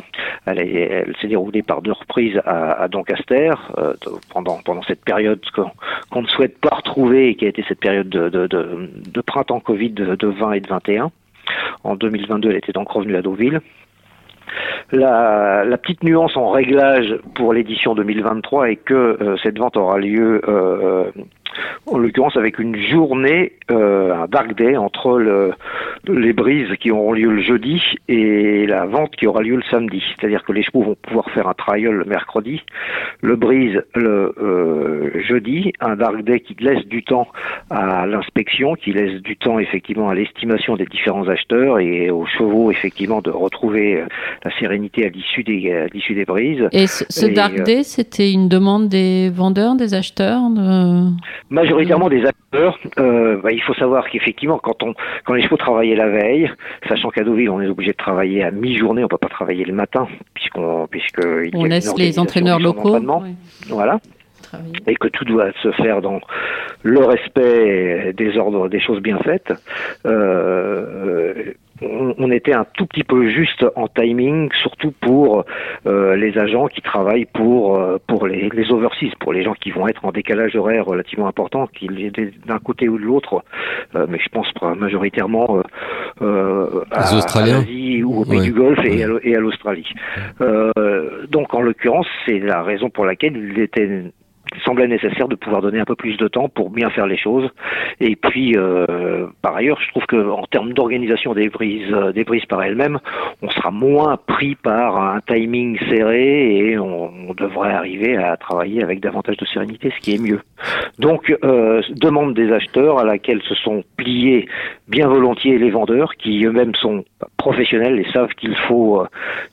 Elle, elle s'est déroulée par deux reprises à, à Doncaster euh, pendant, pendant cette période qu'on ne souhaite pas retrouver et qui a été cette période de, de, de printemps Covid de, de 20 et de 21. En 2022, elle était donc revenue à Deauville. La, petite nuance en réglage pour l'édition 2023 est que euh, cette vente aura lieu euh, en l'occurrence avec une journée, euh, un dark day entre le, les brises qui auront lieu le jeudi et la vente qui aura lieu le samedi. C'est-à-dire que les chevaux vont pouvoir faire un trial le mercredi, le brise le euh, jeudi, un dark day qui laisse du temps à l'inspection, qui laisse du temps effectivement à l'estimation des différents acheteurs et aux chevaux effectivement de retrouver euh, la sérénité à l'issue des, à l'issue des brises. Et ce, ce et, dark day, c'était une demande des vendeurs, des acheteurs de majoritairement des acteurs. Euh, bah, il faut savoir qu'effectivement, quand on, quand les chevaux travaillaient la veille, sachant qu'à Deauville, on est obligé de travailler à mi-journée, on peut pas travailler le matin, puisqu'on, puisque on laisse les entraîneurs locaux. Voilà. Et que tout doit se faire dans le respect des ordres, des choses bien faites. Euh, on, était un tout petit peu juste en timing, surtout pour euh, les agents qui travaillent pour euh, pour les, les overseas, pour les gens qui vont être en décalage horaire relativement important, qu'ils aient d'un côté ou de l'autre. Euh, mais je pense majoritairement euh, à, l'Asie ou au pays ouais. du Golfe et ouais. à l'Australie. donc en l'occurrence, c'est la raison pour laquelle il était semblait nécessaire de pouvoir donner un peu plus de temps pour bien faire les choses. Et puis, euh, par ailleurs, je trouve que en termes d'organisation des brises, euh, des brises par elles-mêmes, on sera moins pris par un timing serré et on, devrait arriver à travailler avec davantage de sérénité, ce qui est mieux. Donc, euh, demande des acheteurs à laquelle se sont pliés bien volontiers les vendeurs, qui eux-mêmes sont professionnels et savent qu'il faut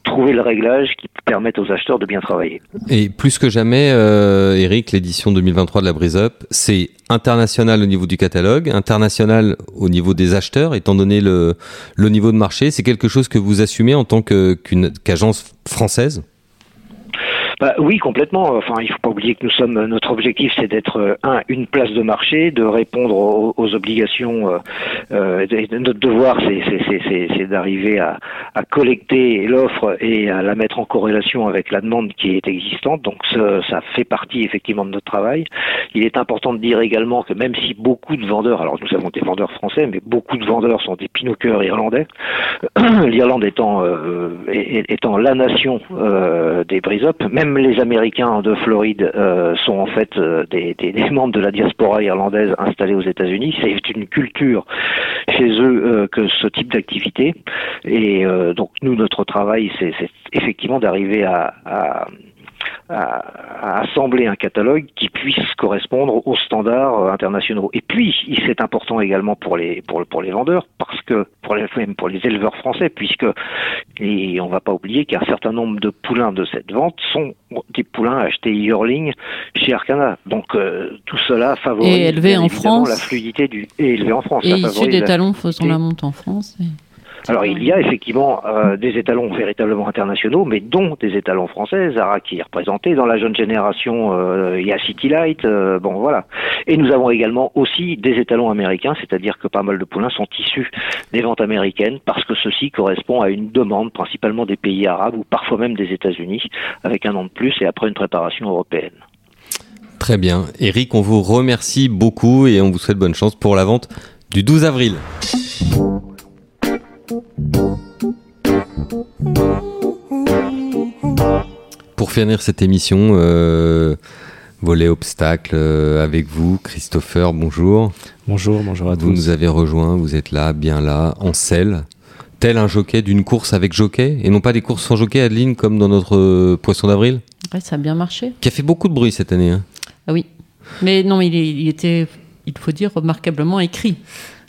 trouver le réglage qui permette aux acheteurs de bien travailler. Et plus que jamais, euh, L'édition 2023 de la Brise Up, c'est international au niveau du catalogue, international au niveau des acheteurs, étant donné le, niveau de marché. C'est quelque chose que vous assumez en tant qu'agence qu française? Bah, oui, complètement. Enfin, il faut pas oublier que nous sommes notre objectif, c'est d'être un une place de marché, de répondre aux, obligations. Euh, notre devoir, c'est d'arriver à, à, collecter l'offre et à la mettre en corrélation avec la demande qui est existante. Donc, ça, ça, fait partie effectivement de notre travail. Il est important de dire également que même si beaucoup de vendeurs, alors nous avons des vendeurs français, mais beaucoup de vendeurs sont des pinoqueurs irlandais. L'Irlande étant euh, étant la nation euh, des brise-up, même même les Américains de Floride euh, sont en fait euh, des, des, des, membres de la diaspora irlandaise installés aux États-Unis. C'est une culture chez eux euh, que ce type d'activité. Et euh, donc nous, notre travail, c'est effectivement d'arriver à, à à, à, assembler un catalogue qui puisse correspondre aux standards internationaux. Et puis, c'est important également pour les pour, pour les vendeurs parce que pour les même pour les éleveurs français, puisque et on va pas oublier qu'un certain nombre de poulains de cette vente sont des poulains achetés yearling chez Arcana. Donc euh, tout cela favorise et élevé en France la fluidité du et élevé en France. Et issu des talons faisant la monte en France. Et... Alors il y a effectivement euh, des étalons véritablement internationaux, mais dont des étalons français, Zara qui est représenté dans la jeune génération, euh, il y a City Light, euh, bon voilà. Et nous avons également aussi des étalons américains, c'est-à-dire que pas mal de poulains sont issus des ventes américaines, parce que ceci correspond à une demande principalement des pays arabes ou parfois même des États-Unis, avec un an de plus et après une préparation européenne. Très bien. Eric, on vous remercie beaucoup et on vous souhaite bonne chance pour la vente du 12 avril. Pour finir cette émission, euh, volet obstacle euh, avec vous, Christopher, bonjour. Bonjour, bonjour à tous. Vous nous avez rejoint, vous êtes là, bien là, en selle, tel un jockey d'une course avec jockey et non pas des courses sans jockey, Adeline, comme dans notre euh, Poisson d'avril Ouais, ça a bien marché. Qui a fait beaucoup de bruit cette année. hein. Ah oui. Mais non, il, il était, il faut dire, remarquablement écrit.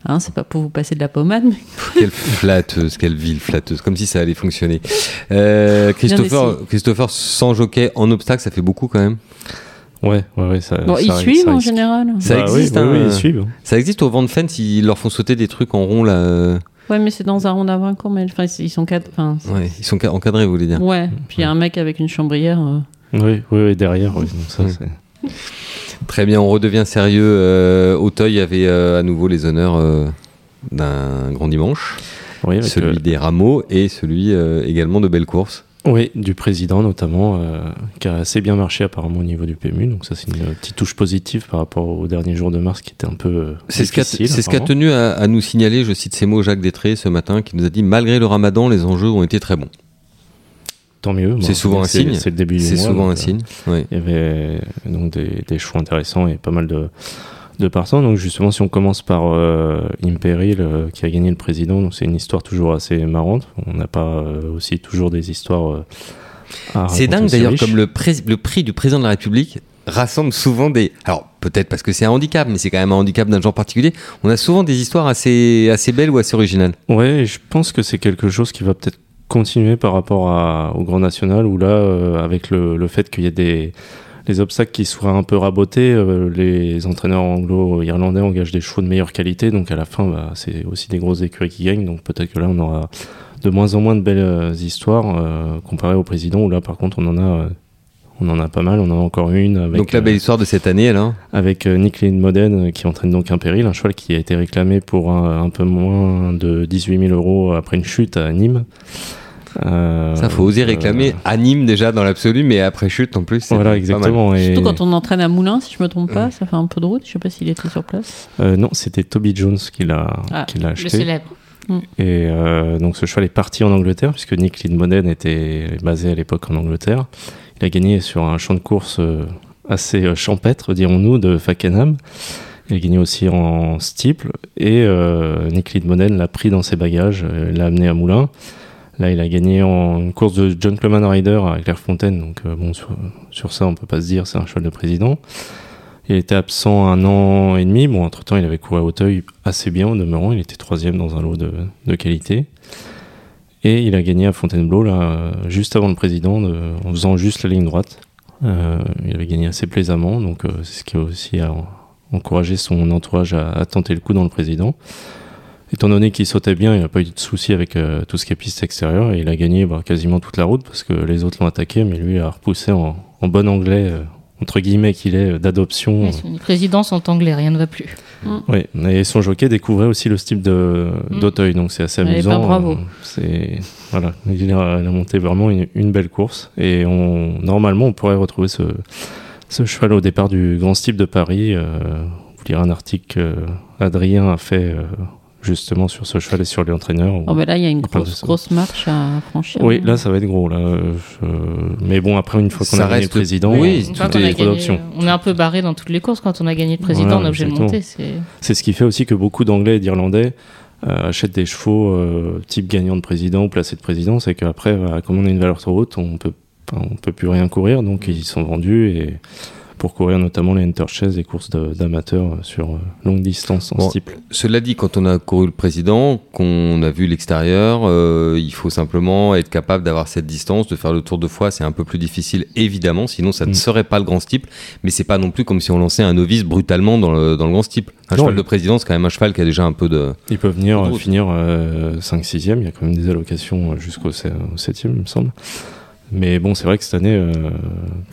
Hein, c'est pas pour vous passer de la pommade, mais Quelle flatteuse, quelle ville flatteuse, comme si ça allait fonctionner. Euh, Christopher, Christopher, sans jockey en obstacle, ça fait beaucoup quand même. Ouais, ouais, ouais. Ça, bon, ça ils suivent ça en général. Ça Bah existe, oui, hein, oui, ils suivent. Ça existe au vent de fence, ils leur font sauter des trucs en rond là. Ouais, mais c'est dans un rond d'avant mais enfin, ils sont. Enfin, Ouais, ils sont ca- encadrés, vous voulez dire. ouais. Puis il y a un mec avec une chambrière. euh, Oui, oui, oui, derrière, oui. Donc ça, Ouais. c'est- Très bien, on redevient sérieux. Euh, Auteuil avait euh, à nouveau les honneurs euh, d'un grand dimanche, oui, avec, celui des rameaux et celui également de belles courses. Oui, du président notamment, qui a assez bien marché apparemment au niveau du PMU. Donc ça, c'est une petite touche positive par rapport au dernier jour de mars qui était un peu C'est ce qu'a ce tenu à, à nous signaler, je cite ces mots, Jacques Détré ce matin, qui nous a dit malgré le ramadan, les enjeux ont été très bons. Tant mieux. C'est souvent un signe. C'est le début du C'est souvent donc, un euh, signe. ouais. Il y avait donc des, des choix intéressants et pas mal de, de partants. Donc justement, si on commence par euh, Imperil euh, qui a gagné le président, donc c'est une histoire toujours assez marrante. On n'a pas euh, aussi toujours des histoires. euh, C'est dingue d'ailleurs comme le, prix du président de la République rassemble souvent des... Alors peut-être parce que c'est un handicap, mais c'est quand même un handicap d'un genre particulier. On a souvent des histoires assez, assez belles ou assez originales. Ouais, et je pense que c'est quelque chose qui va peut-être continuer par rapport à- au Grand National, où là, euh, avec le, le fait qu'il y ait des les obstacles qui soient un peu rabotés, euh, les entraîneurs anglo-irlandais engagent des chevaux de meilleure qualité, donc à la fin, bah, c'est aussi des grosses écuries qui gagnent, donc peut-être que là, on aura de moins en moins de belles euh, histoires euh, comparé au président, où là, par contre, on en a, on en a pas mal, on en a encore une avec, Donc la euh, belle histoire de cette année, alors avec euh, Nick Lindmoden euh, qui entraîne donc un péril, un cheval qui a été réclamé pour un, un peu moins de 18 000 euros après une chute à Nîmes. Euh, Ça, faut oser euh, réclamer à Nîmes déjà dans l'absolu, mais après chute en plus. c'est Voilà, pas mal. exactement. Et, Surtout quand on entraîne à Moulins, si je me trompe pas, ça fait un peu de route. Je sais pas s'il était sur place. euh, non, c'était Toby Jones qui l'a Ah, qui l'a Le acheté. célèbre. Et euh, donc ce cheval est parti en Angleterre, puisque Nick Lindmoden était basé à l'époque en Angleterre. Il a gagné sur un champ de course euh, assez euh, champêtre, dirons-nous, de Fakenham. Il a gagné aussi en steeple. Et euh, Nick Lindmoden l'a pris dans ses bagages, euh, l'a amené à Moulins. Là, il a gagné en course de Gentleman Rider à Clairefontaine. Donc, euh, bon, sur, sur ça, on peut pas se dire c'est un cheval de président. Il était absent un an et demi. Bon, entre-temps, il avait couru à Hauteuil assez bien au demeurant. Il était troisième dans un lot de, de qualité. Et il a gagné à Fontainebleau, là, juste avant le président, de- en faisant juste la ligne droite. Euh, il avait gagné assez plaisamment, donc euh, c'est ce qui a aussi encouragé son entourage à tenter le coup dans le président. Étant donné qu'il sautait bien, il n'a pas eu de souci avec euh, tout ce qui est piste extérieure, et il a gagné bah, quasiment toute la route, parce que les autres l'ont attaqué, mais lui a repoussé en, en bon anglais, euh, entre guillemets qu'il est, euh, d'adoption. Mais Les présidents sont anglais, rien ne va plus. Oui, et son jockey découvrait aussi le style de Mm. d'Auteuil, donc c'est assez ben, amusant. bravo. Euh, C'est voilà, il a, il a monté vraiment une, une belle course et on normalement on pourrait retrouver ce ce cheval au départ du Grand Steep de Paris. Euh, vous lirez un article que Adrien a fait euh, justement sur ce cheval et sur les entraîneurs. Oh, bah là, il y a une grosse, marche à franchir. Oui, là ça va être gros là. je- Mais bon après une fois qu'on a gagné le président, oui, tout on, a est trop gagné, d'options. on est un peu barré dans toutes les courses. Quand on a gagné le président, Voilà, on est obligé de monter. c'est- ce qui fait aussi que beaucoup d'Anglais et d'Irlandais euh, achètent des chevaux euh, type gagnant de président ou placé de président. C'est qu'après, bah, comme on a une valeur trop haute, on peut, on peut plus rien courir. Donc ils sont vendus et pour courir notamment les Interchase, des courses d'amateurs euh, sur euh, longue distance en Bon, steeple. Cela dit, quand on a couru le président, qu'on a vu l'extérieur, euh, il faut simplement être capable d'avoir cette distance, de faire le tour de fois. C'est un peu plus difficile, évidemment, sinon ça ne Mm. serait pas le grand steeple. Mais c'est pas non plus comme si on lançait un novice brutalement dans le, dans le grand steeple. Un Non, cheval de président, c'est quand même un cheval qui a déjà un peu de. Ils peuvent venir euh, finir 5-6e. Il y a quand même des allocations euh, jusqu'au 7e, il me semble. Mais bon, c'est vrai que cette année, euh,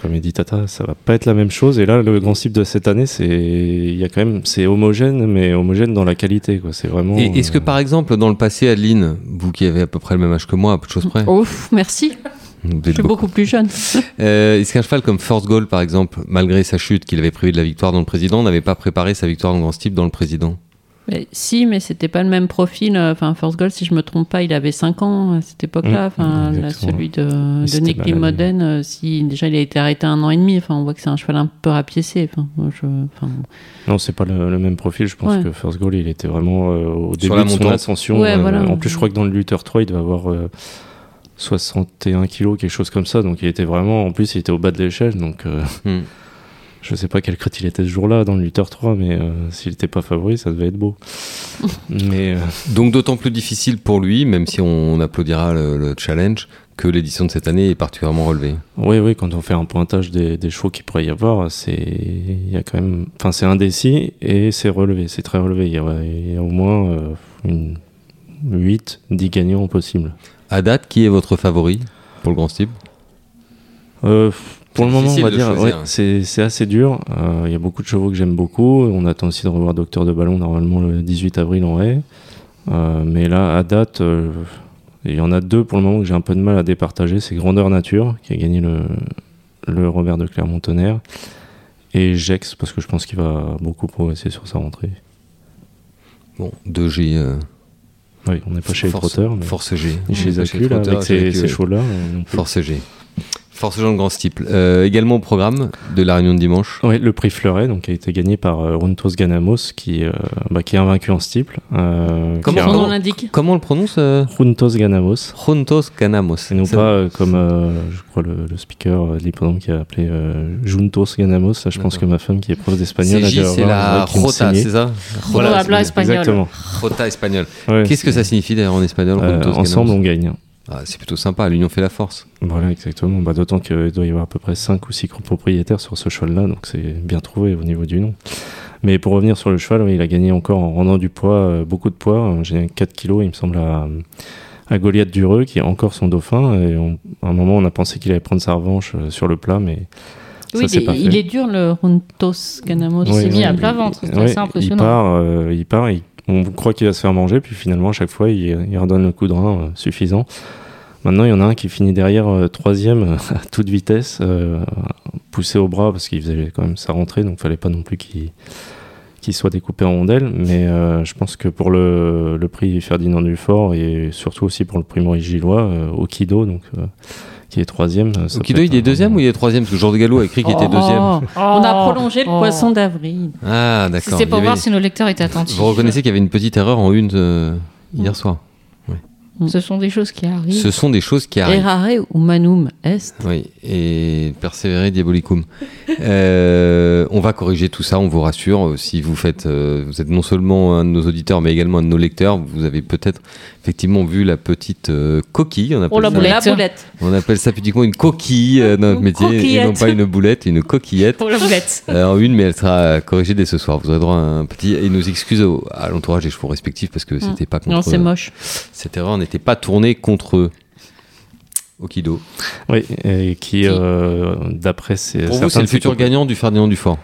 comme il dit Tata, ça va pas être la même chose. Et là, le grand cible de cette année, c'est il y a quand même c'est homogène, mais homogène dans la qualité. Quoi. C'est vraiment. Et est-ce que par exemple, dans le passé, Adeline, vous qui avez à peu près le même âge que moi, à peu de choses près, Ouf, merci. vous Je êtes suis beaucoup- beaucoup plus jeune. Euh, est-ce qu'un cheval comme First Goal, par exemple, malgré sa chute qu'il avait prévu de la victoire dans le président, n'avait pas préparé sa victoire dans le grand steeple dans le président? Mais si, mais c'était pas le même profil. euh, Enfin, First Goal, si je me trompe pas, il avait 5 ans à cette époque-là. Mm, Enfin, là, celui de, Nick. Modène, euh, si déjà il a été arrêté un an et demi. Enfin, on voit que c'est un cheval un peu rapiécé. Enfin, je, enfin, Non, c'est pas le, le même profil. Je pense Ouais. que First Goal, il était vraiment euh, au Sur début de son ascension. Ouais, Euh, voilà. En plus, je crois que dans le Luther 3, il devait avoir euh, 61 kilos, quelque chose comme ça. Donc, il était vraiment. En plus, il était au bas de l'échelle. Donc, euh, Hmm. Je sais pas quel crête il était ce jour-là dans le Luther 3, mais euh, s'il était pas favori, ça devait être beau. mais euh, Donc d'autant plus difficile pour lui, même si on applaudira le, le challenge, que l'édition de cette année est particulièrement relevée. oui, oui, quand on fait un pointage des, des chevaux qu'il pourrait y avoir, c'est il y a quand même. Enfin, c'est indécis et c'est relevé. C'est très relevé. Il y a, il y a au moins euh, une 8, 10 gagnants possibles. À date, qui est votre favori pour le Grand Style Euh, pour le moment, on va dire, ouais, c'est assez dur. Euh, Il y a beaucoup de chevaux que j'aime beaucoup. On attend aussi de revoir Docteur de Ballon normalement le 18 avril en haie. Euh, mais là, à date, euh, il y en a deux pour le moment que j'ai un peu de mal à départager. C'est Grandeur Nature qui a gagné le, le Robert de Clermont-Tonnerre et Jex parce que je pense qu'il va beaucoup progresser sur sa rentrée. Bon, 2G. euh, Oui, on n'est pas chez les force, trotteurs, mais Force G. chez les trotteurs, avec ces, les ces chevaux-là. Force G. Force Jean de Grand Steeple. Euh, également au programme de la réunion de dimanche. Oui, le prix Fleuret donc, a été gagné par euh, Runtos Ganamos, qui, euh, bah, qui est invaincu en steeple. euh, Comment- qui a nom l'indique? Comment on le prononce euh? Runtos Ganamos. Juntos Ganamos. Et non Ça- pas euh, comme, euh, je crois, le, le speaker euh, de l'hippodrome qui a appelé euh, Juntos Ganamos. Ça, je pense que ma femme, qui est prof d'espagnol, a dû c'est la qui Rota, c'est ça? Habla bien. espagnol. Exactement. Rota espagnol. Ouais, Qu'est-ce que ça signifie d'ailleurs en espagnol euh, Ensemble, Ganamos? on gagne. Ah, C'est plutôt sympa, l'union fait la force. Voilà, exactement. Bah, D'autant qu'il doit y avoir à peu près 5 ou 6 propriétaires sur ce cheval-là, donc c'est bien trouvé au niveau du nom. Mais pour revenir sur le cheval, oui, il a gagné encore en rendant du poids, euh, beaucoup de poids. Euh, J'ai 4 kilos, il me semble, à, à Goliath Dureux, qui est encore son dauphin. Et on- à un moment, on a pensé qu'il allait prendre sa revanche euh, sur le plat, mais Oui, ça, il, pas est, il fait. est dur le Runtos Ganamos. Il s'est Oui, mis à il- plat ventre, c'est assez impressionnant. Il part, euh, il part il- on croit qu'il va se faire manger, puis finalement, à chaque fois, il, redonne le coup de rein euh, suffisant. Maintenant, il y en a un qui finit derrière euh, troisième euh, à toute vitesse, poussé au bras parce qu'il faisait quand même sa rentrée, donc il fallait pas non plus qu'il soit découpé en rondelles. Mais je pense que pour le, prix Ferdinand Dufort et surtout aussi pour le prix Maurice Gillois, euh, Okido, donc, qui est troisième. euh, ça Kido, il être est un- deuxième ou il est troisième Parce que Georges Gallo a écrit qu'il était Oh, deuxième. On a prolongé le Oh. poisson d'avril. Ah, d'accord. C'était pour voir si nos lecteurs étaient attentifs. Vous reconnaissez qu'il y avait une petite erreur en une euh, hier soir. Ce sont des choses qui arrivent. Ce sont des choses qui arrivent. Errare humanum est. Oui, et persévérer diabolicum. Euh, on va corriger tout ça, on vous rassure. Si vous faites, euh, vous êtes non seulement un de nos auditeurs, mais également un de nos lecteurs. Vous avez peut-être effectivement vu la petite euh, coquille. On appelle, Oh, la ça, boulette. La boulette. on appelle ça pudiquement une coquille euh, dans notre Une métier, et non pas une boulette, une coquillette. Pour la boulette. Euh, en une, mais elle sera corrigée dès ce soir. Vous aurez droit à un petit et nos excuses à l'entourage des chevaux respectifs parce que c'était pas contre. Mm. Non, c'est moche. Cette erreur n'était pas tournée contre eux. Okido. Oui, et qui, Qui- euh, d'après ses. Pour vous, c'est le futur gagnant du Ferdinand Dufort.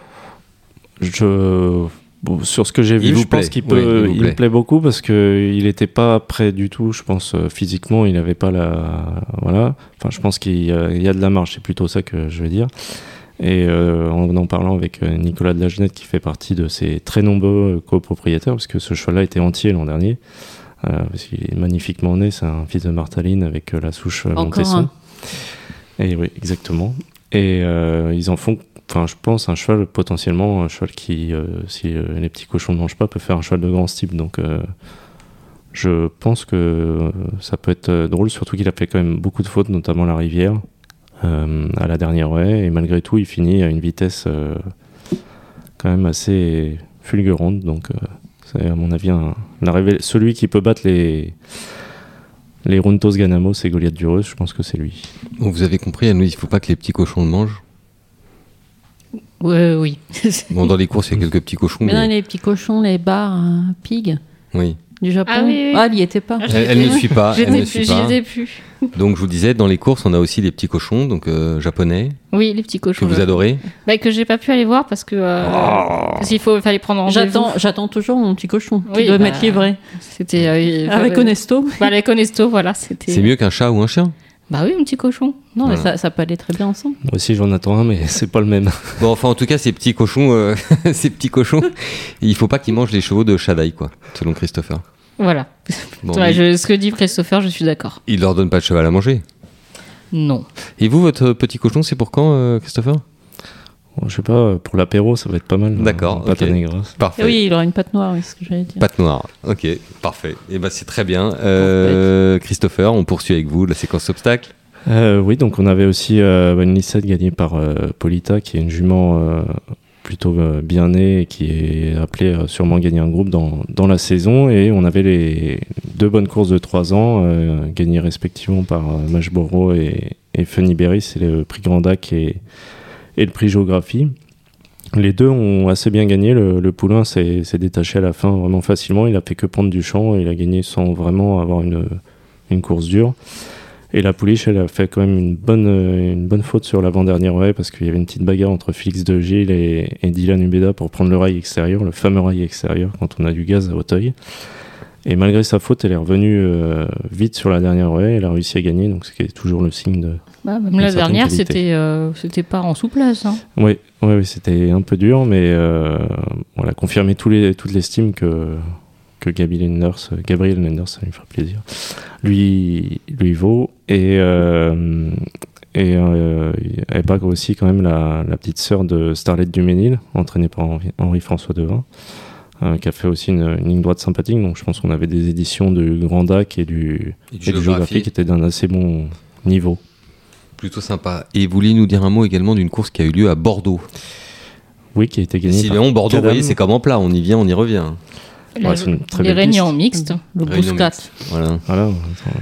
Je bon, sur ce que j'ai vu, vous je pense qu'il Oui, il me plaît beaucoup parce que il n'était pas prêt du tout. Je pense euh, physiquement, il n'avait pas la voilà. Enfin, je pense qu'il y, a- il y a de la marge. C'est plutôt ça que je veux dire. Et euh, en en parlant avec euh, Nicolas de la Genette, qui fait partie de ses très nombreux euh, copropriétaires, parce que ce cheval-là était entier l'an dernier, euh, parce qu'il est magnifiquement né. C'est un fils de Martaline avec euh, la souche euh, Encore Montesson. un. Et oui, exactement. Et euh, ils en font, enfin, je pense, un cheval potentiellement, un cheval qui, euh, si euh, les petits cochons ne mangent pas, peut faire un cheval de grand style. Donc, euh, je pense que euh, ça peut être euh, drôle, surtout qu'il a fait quand même beaucoup de fautes, notamment la rivière, euh, à la dernière haie. Et malgré tout, il finit à une vitesse euh, quand même assez fulgurante. Donc, euh, c'est à mon avis un- la révél- celui qui peut battre les. Les Runtos Ganamos et Goliath Dureuse, je pense que c'est lui. Bon, vous avez compris, elle nous dit qu'il ne faut pas que les petits cochons le mangent. Ouais, oui. Bon, dans les courses, il y a quelques petits cochons. Mais non, les petits cochons, les bars, euh, pigs Oui. Du Japon. Ah oui, oui. Ah, il y était pas. Elle, elle ne suit pas. Elle ne suit plus, pas. plus. Donc, je vous disais, dans les courses, on a aussi les petits cochons, donc euh, japonais, Oui, les petits que cochons. vous là. adorez. Bah, que j'ai pas pu aller voir parce que. euh, parce qu'il faut, fallait prendre rendez-vous. J'attends, j'attends toujours mon petit cochon qui Oui, doit bah, m'être livré. C'était. euh, Avec euh, Onesto. Bah, avec Onesto, voilà. C'était. C'est mieux qu'un chat ou un chien Bah oui, un petit cochon. Non, mais ça, ça peut aller très bien ensemble. Moi aussi, j'en attends un, mais c'est pas le même. Bon, enfin, en tout cas, ces petits cochons, euh, ces petits cochons, il faut pas qu'ils mangent les chevaux de Shadai, quoi, selon Christopher. Voilà. Bon, Ouais, il, je- ce que dit Christopher, je suis d'accord. il leur donne pas de cheval à manger. Non. Et vous, votre petit cochon, c'est pour quand, euh, Christopher? Bon, je sais pas, pour l'apéro, ça va être pas mal. D'accord, Pâte à ok. Negras. Parfait. Oui, il aura une pâte noire, oui, c'est ce que j'allais dire. Pâte noire. Ok, parfait. Et ben c'est très bien. Euh, Christopher, on poursuit avec vous la séquence obstacle. Euh, oui, donc on avait aussi euh, une lissette gagnée par euh, Polita, qui est une jument euh, plutôt euh, bien née et qui est appelée à sûrement gagner un groupe dans, dans la saison. Et on avait les deux bonnes courses de 3 ans, euh, gagnées respectivement par euh, Mashboro et, et Funny Berry, c'est le prix Grand Dac et, et le prix Géographie. Les deux ont assez bien gagné. Le, le poulain s'est détaché à la fin vraiment facilement. Il a fait que prendre du champ il a gagné sans vraiment avoir une, une course dure. Et la pouliche, elle a fait quand même une bonne, euh, une bonne faute sur l'avant-dernière rail parce qu'il y avait une petite bagarre entre Félix de Gilles et, et Dylan Ubeda pour prendre le rail extérieur, le fameux rail extérieur quand on a du gaz à Hauteuil. Et malgré sa faute, elle est revenue euh, vite sur la dernière rail. Elle a réussi à gagner, donc ce qui est toujours le signe de. Bah, même la dernière, c'était euh, c'était pas en souplesse. Hein. Oui, c'était un peu dur, mais euh, on a confirmé tous les, toute l'estime que, que Gabi Lenders, euh, Gabriel Lenders, ça lui fera plaisir, lui, lui vaut. Et, euh, et euh, elle aussi quand même la, la petite sœur de Starlet Duménil, entraînée par Henri- Henri-François Devin, euh, qui a fait aussi une, une ligne droite sympathique. Donc je pense qu'on avait des éditions du Grand DAC et du, et du géographie qui étaient d'un assez bon niveau. Plutôt sympa. Et vous vouliez nous dire un mot également d'une course qui a eu lieu à Bordeaux? Oui, qui a été gagnée. Si Léon, Bordeaux, vous voyez, c'est comme en plat, on y vient, on y revient. La- Ouais, une très les réunions piste. mixtes. Le Bouscat. Voilà. Voilà,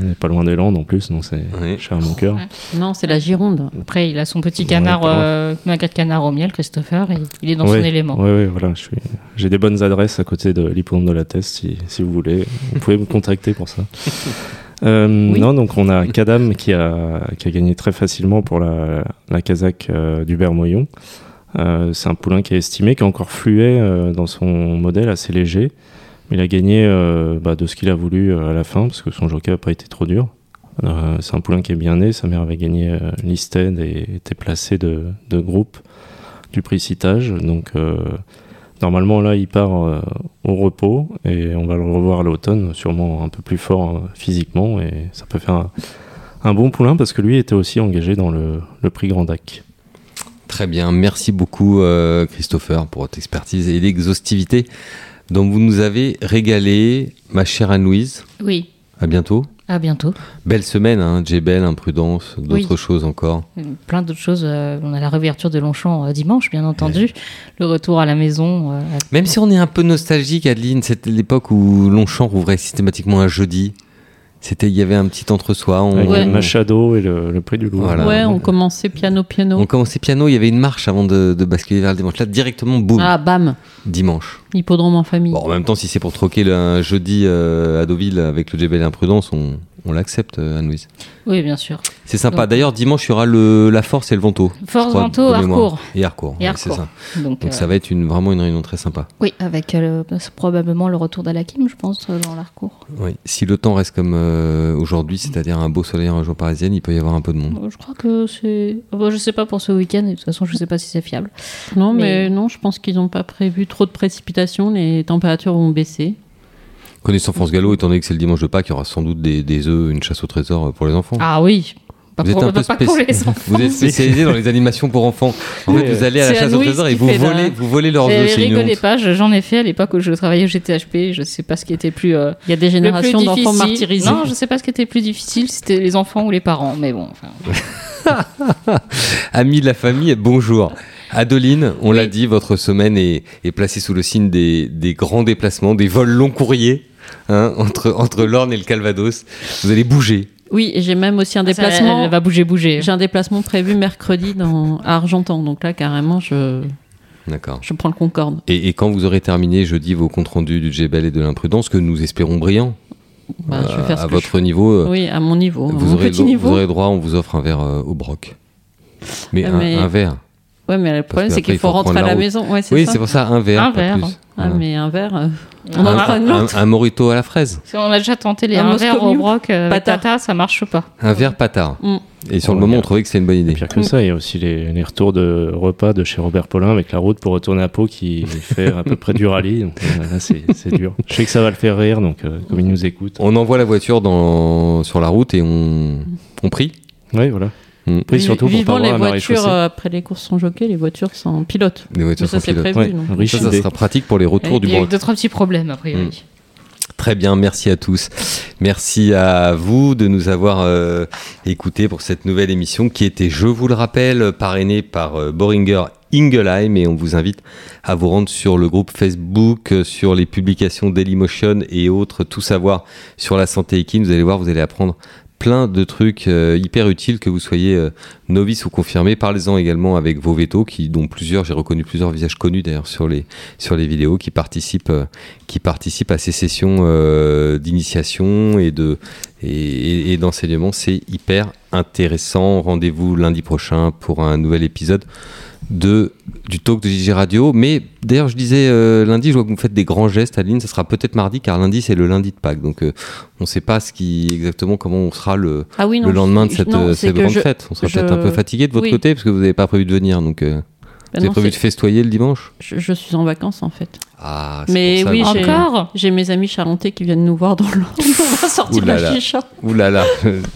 on n'est pas loin des Landes en plus, donc c'est Oui. cher à mon cœur. Ouais. Non, c'est la Gironde. Après, il a son petit Ouais, canard, loin. euh, magret de canard au miel, Christopher, et il est dans Ouais, son élément. Ouais, ouais, voilà, suis- j'ai des bonnes adresses à côté de l'hippodrome de la Teste, si, si vous voulez. Vous pouvez me contacter pour ça. Euh, Oui. Non, donc on a Kadam qui a, qui a gagné très facilement pour la, la Kazakh euh, du Bermoyon. Euh, c'est un poulain qui est estimé, qui est encore fluet euh, dans son modèle, assez léger. Il a gagné euh, bah, de ce qu'il a voulu euh, à la fin, parce que son jockey n'a pas été trop dur. Euh, c'est un poulain qui est bien né. Sa mère avait gagné euh, et était placé de, groupe du prix Citage. Donc normalement là, il part au repos et on va le revoir à l'automne, sûrement un peu plus fort physiquement et ça peut faire un, bon poulain parce que lui était aussi engagé dans le, le prix Grand Dac. Très bien. Merci beaucoup, Christopher, pour votre expertise et l'exhaustivité dont vous nous avez régalé, ma chère Anne-Louise. Oui, À bientôt. à bientôt. Belle semaine, hein, Jebel, Imprudence, d'autres Oui. choses encore. Plein d'autres choses. euh, on a la réouverture de Longchamp euh, dimanche, bien entendu. Le retour à la maison. euh, Même si on est un peu nostalgique, Adeline, c'était l'époque où Longchamp rouvrait systématiquement un jeudi. C'était, il y avait un petit entre-soi. On, Ouais. Machado et le, le prix du Louvre. Voilà. Ouais, on commençait piano, piano. on commençait piano, il y avait une marche avant de, de basculer vers le dimanche. Là, directement, boum, Ah, bam, dimanche. hippodrome en famille. Bon, en même temps, si c'est pour troquer le, un jeudi euh, à Deauville avec le Jebel Imprudence, on, on l'accepte, euh, Anne-Louise. Oui, bien sûr. C'est sympa. Donc- D'ailleurs, dimanche, il y aura le, la Force et le Vento. Force crois, Vento. Harcourt. Et Harcourt. Et ouais, c'est Harcourt. ça. Donc, Donc euh, ça va être une, vraiment une réunion très sympa. Oui, avec euh, probablement le retour d'Alakim, je pense, euh, dans l'Harcourt. Oui. Si le temps reste comme euh, aujourd'hui, c'est-à-dire un beau soleil en région parisienne, il peut y avoir un peu de monde. Je crois que c'est. Bon, je sais pas pour ce week-end, de toute façon, je sais pas si c'est fiable. Non, mais, mais- non, je pense qu'ils n'ont pas prévu trop de précipitations. Les températures vont baisser. Connaissant France Gallo, étant donné que c'est le dimanche de Pâques, il y aura sans doute des, des œufs, une chasse au trésor euh, pour les enfants. Ah oui, pas, vous êtes un peu pas pour spéci- les enfants. Vous êtes spécialisé dans les animations pour enfants. En fait, vous allez à la chasse au trésor et vous volez, vous volez leurs œufs. Une rigolez pas, je- j'en ai fait à l'époque où je travaillais au GTHP. Je sais pas ce qui était plus. euh, Il y a des générations d'enfants martyrisés. Non, je sais pas ce qui était plus difficile, c'était les enfants ou les parents. Mais bon, enfin, Amis de la famille, bonjour. Adeline, on Oui. l'a dit, votre semaine est, est placée sous le signe des, des grands déplacements, des vols long courriers hein, entre, entre l'Orne et le Calvados. Vous allez bouger. Oui, et j'ai même aussi un ça, déplacement. elle va bouger, bouger. J'ai un déplacement prévu mercredi dans, à Argentan. Donc là, carrément, je, D'accord. je prends le Concorde. Et, et quand vous aurez terminé jeudi vos comptes rendus du Djebel et de l'imprudence, que nous espérons brillants, Bah, je vais faire ce à que votre je- niveau, euh, Oui, à mon niveau. vous, mon aurez, petit vous niveau. aurez droit, on vous offre un verre euh, au broc. Mais, Ah, un, mais- un verre. Ouais, mais le problème, c'est qu'il il faut faut rentrer à la maison. Ouais, Oui, c'est pour ça, un verre. Un pas verre. plus. Ah, Voilà. mais un verre. euh, On un, en prend une un- autre. un morito à la fraise. Si on a déjà tenté les Un un verre au broc euh, avec Patard. tata, ça marche pas. Un verre patard. Mm. Et sur le moment, on trouvait que c'était une bonne idée. Pire que ça, il y a aussi les, les retours de repas de chez Robert Paulin avec la route pour retourner à Pau qui fait à peu près du rallye. Donc euh, là, c'est c'est dur. Je sais que ça va le faire rire, donc euh, comme il nous écoute. On envoie la voiture dans, sur la route et on, on prie. Oui, voilà. Mm. Oui, surtout pour les voitures, euh, après les courses sans jockey, les voitures sans pilote. Les voitures ça, sans c'est pilote. prévu. Ouais, Ça, sera pratique pour les retours du Il y a eu deux, trois petits problèmes, a priori. Mm. Très bien, merci à tous. Merci à vous de nous avoir euh, écoutés pour cette nouvelle émission qui était, je vous le rappelle, parrainée par euh, Boringer Ingelheim et on vous invite à vous rendre sur le groupe Facebook, euh, sur les publications Dailymotion et autres, tout savoir sur la santé équine. Vous allez voir, vous allez apprendre plein de trucs euh, hyper utiles que vous soyez euh, novice ou confirmé. Parlez-en également avec vos vétos, qui, dont plusieurs, j'ai reconnu plusieurs visages connus d'ailleurs sur les, sur les vidéos, qui participent, euh, qui participent à ces sessions d'initiation et de et d'enseignement. C'est hyper intéressant. Rendez-vous lundi prochain pour un nouvel épisode de du talk de JG Radio. Mais d'ailleurs, je disais euh, lundi, je vois que vous faites des grands gestes, Adeline. Ça sera peut-être mardi, car lundi c'est le lundi de Pâques. Donc, euh, on ne sait pas ce qui exactement comment on sera le, Ah oui, non. le lendemain de cette, non, euh, cette grande je- fête. On sera je- peut-être un peu fatigué de votre oui. côté parce que vous n'avez pas prévu de venir. Donc, euh, Ben vous avez non, prévu de festoyer le dimanche? Je, je suis en vacances en fait. Ah, c'est Mais pour ça, oui, j'ai- Encore? J'ai mes amis charentais qui viennent nous voir dans le. On va sortir Ouh là la chicha. Ouh là là.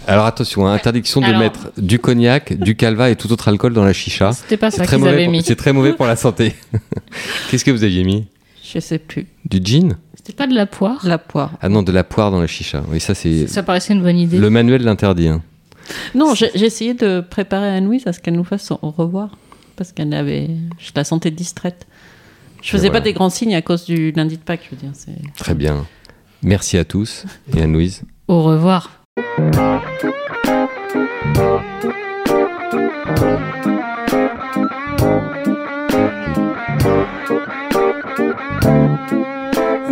Alors attention, hein, interdiction de Alors- mettre du cognac, du calva et tout autre alcool dans la chicha. C'était pas C'est ça très, qu'ils mauvais avaient pour- mis. c'est très mauvais pour la santé. Qu'est-ce que vous aviez mis? Je sais plus. Du gin? C'était pas de la poire? La poire. Ah non, de la poire dans la chicha. Oui, ça c'est Ça paraissait une bonne idée. le manuel l'interdit. hein. Non, j'ai j'ai essayé de préparer Anne-Louise à ce qu'elle nous fasse au revoir. Parce qu'elle avait. Je la sentais distraite. Je faisais voilà. pas des grands signes à cause du lundi de Pâques, je veux dire. c'est- Très bien. Merci à tous et à Louise. Au revoir.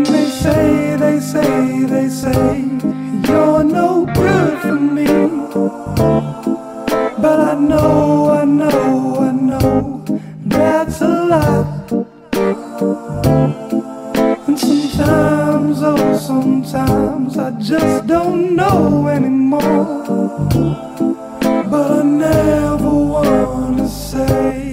They say, they say, they say, you're no good for me. But I know that's a lot. And sometimes, oh, sometimes I just don't know anymore. But I never want to say.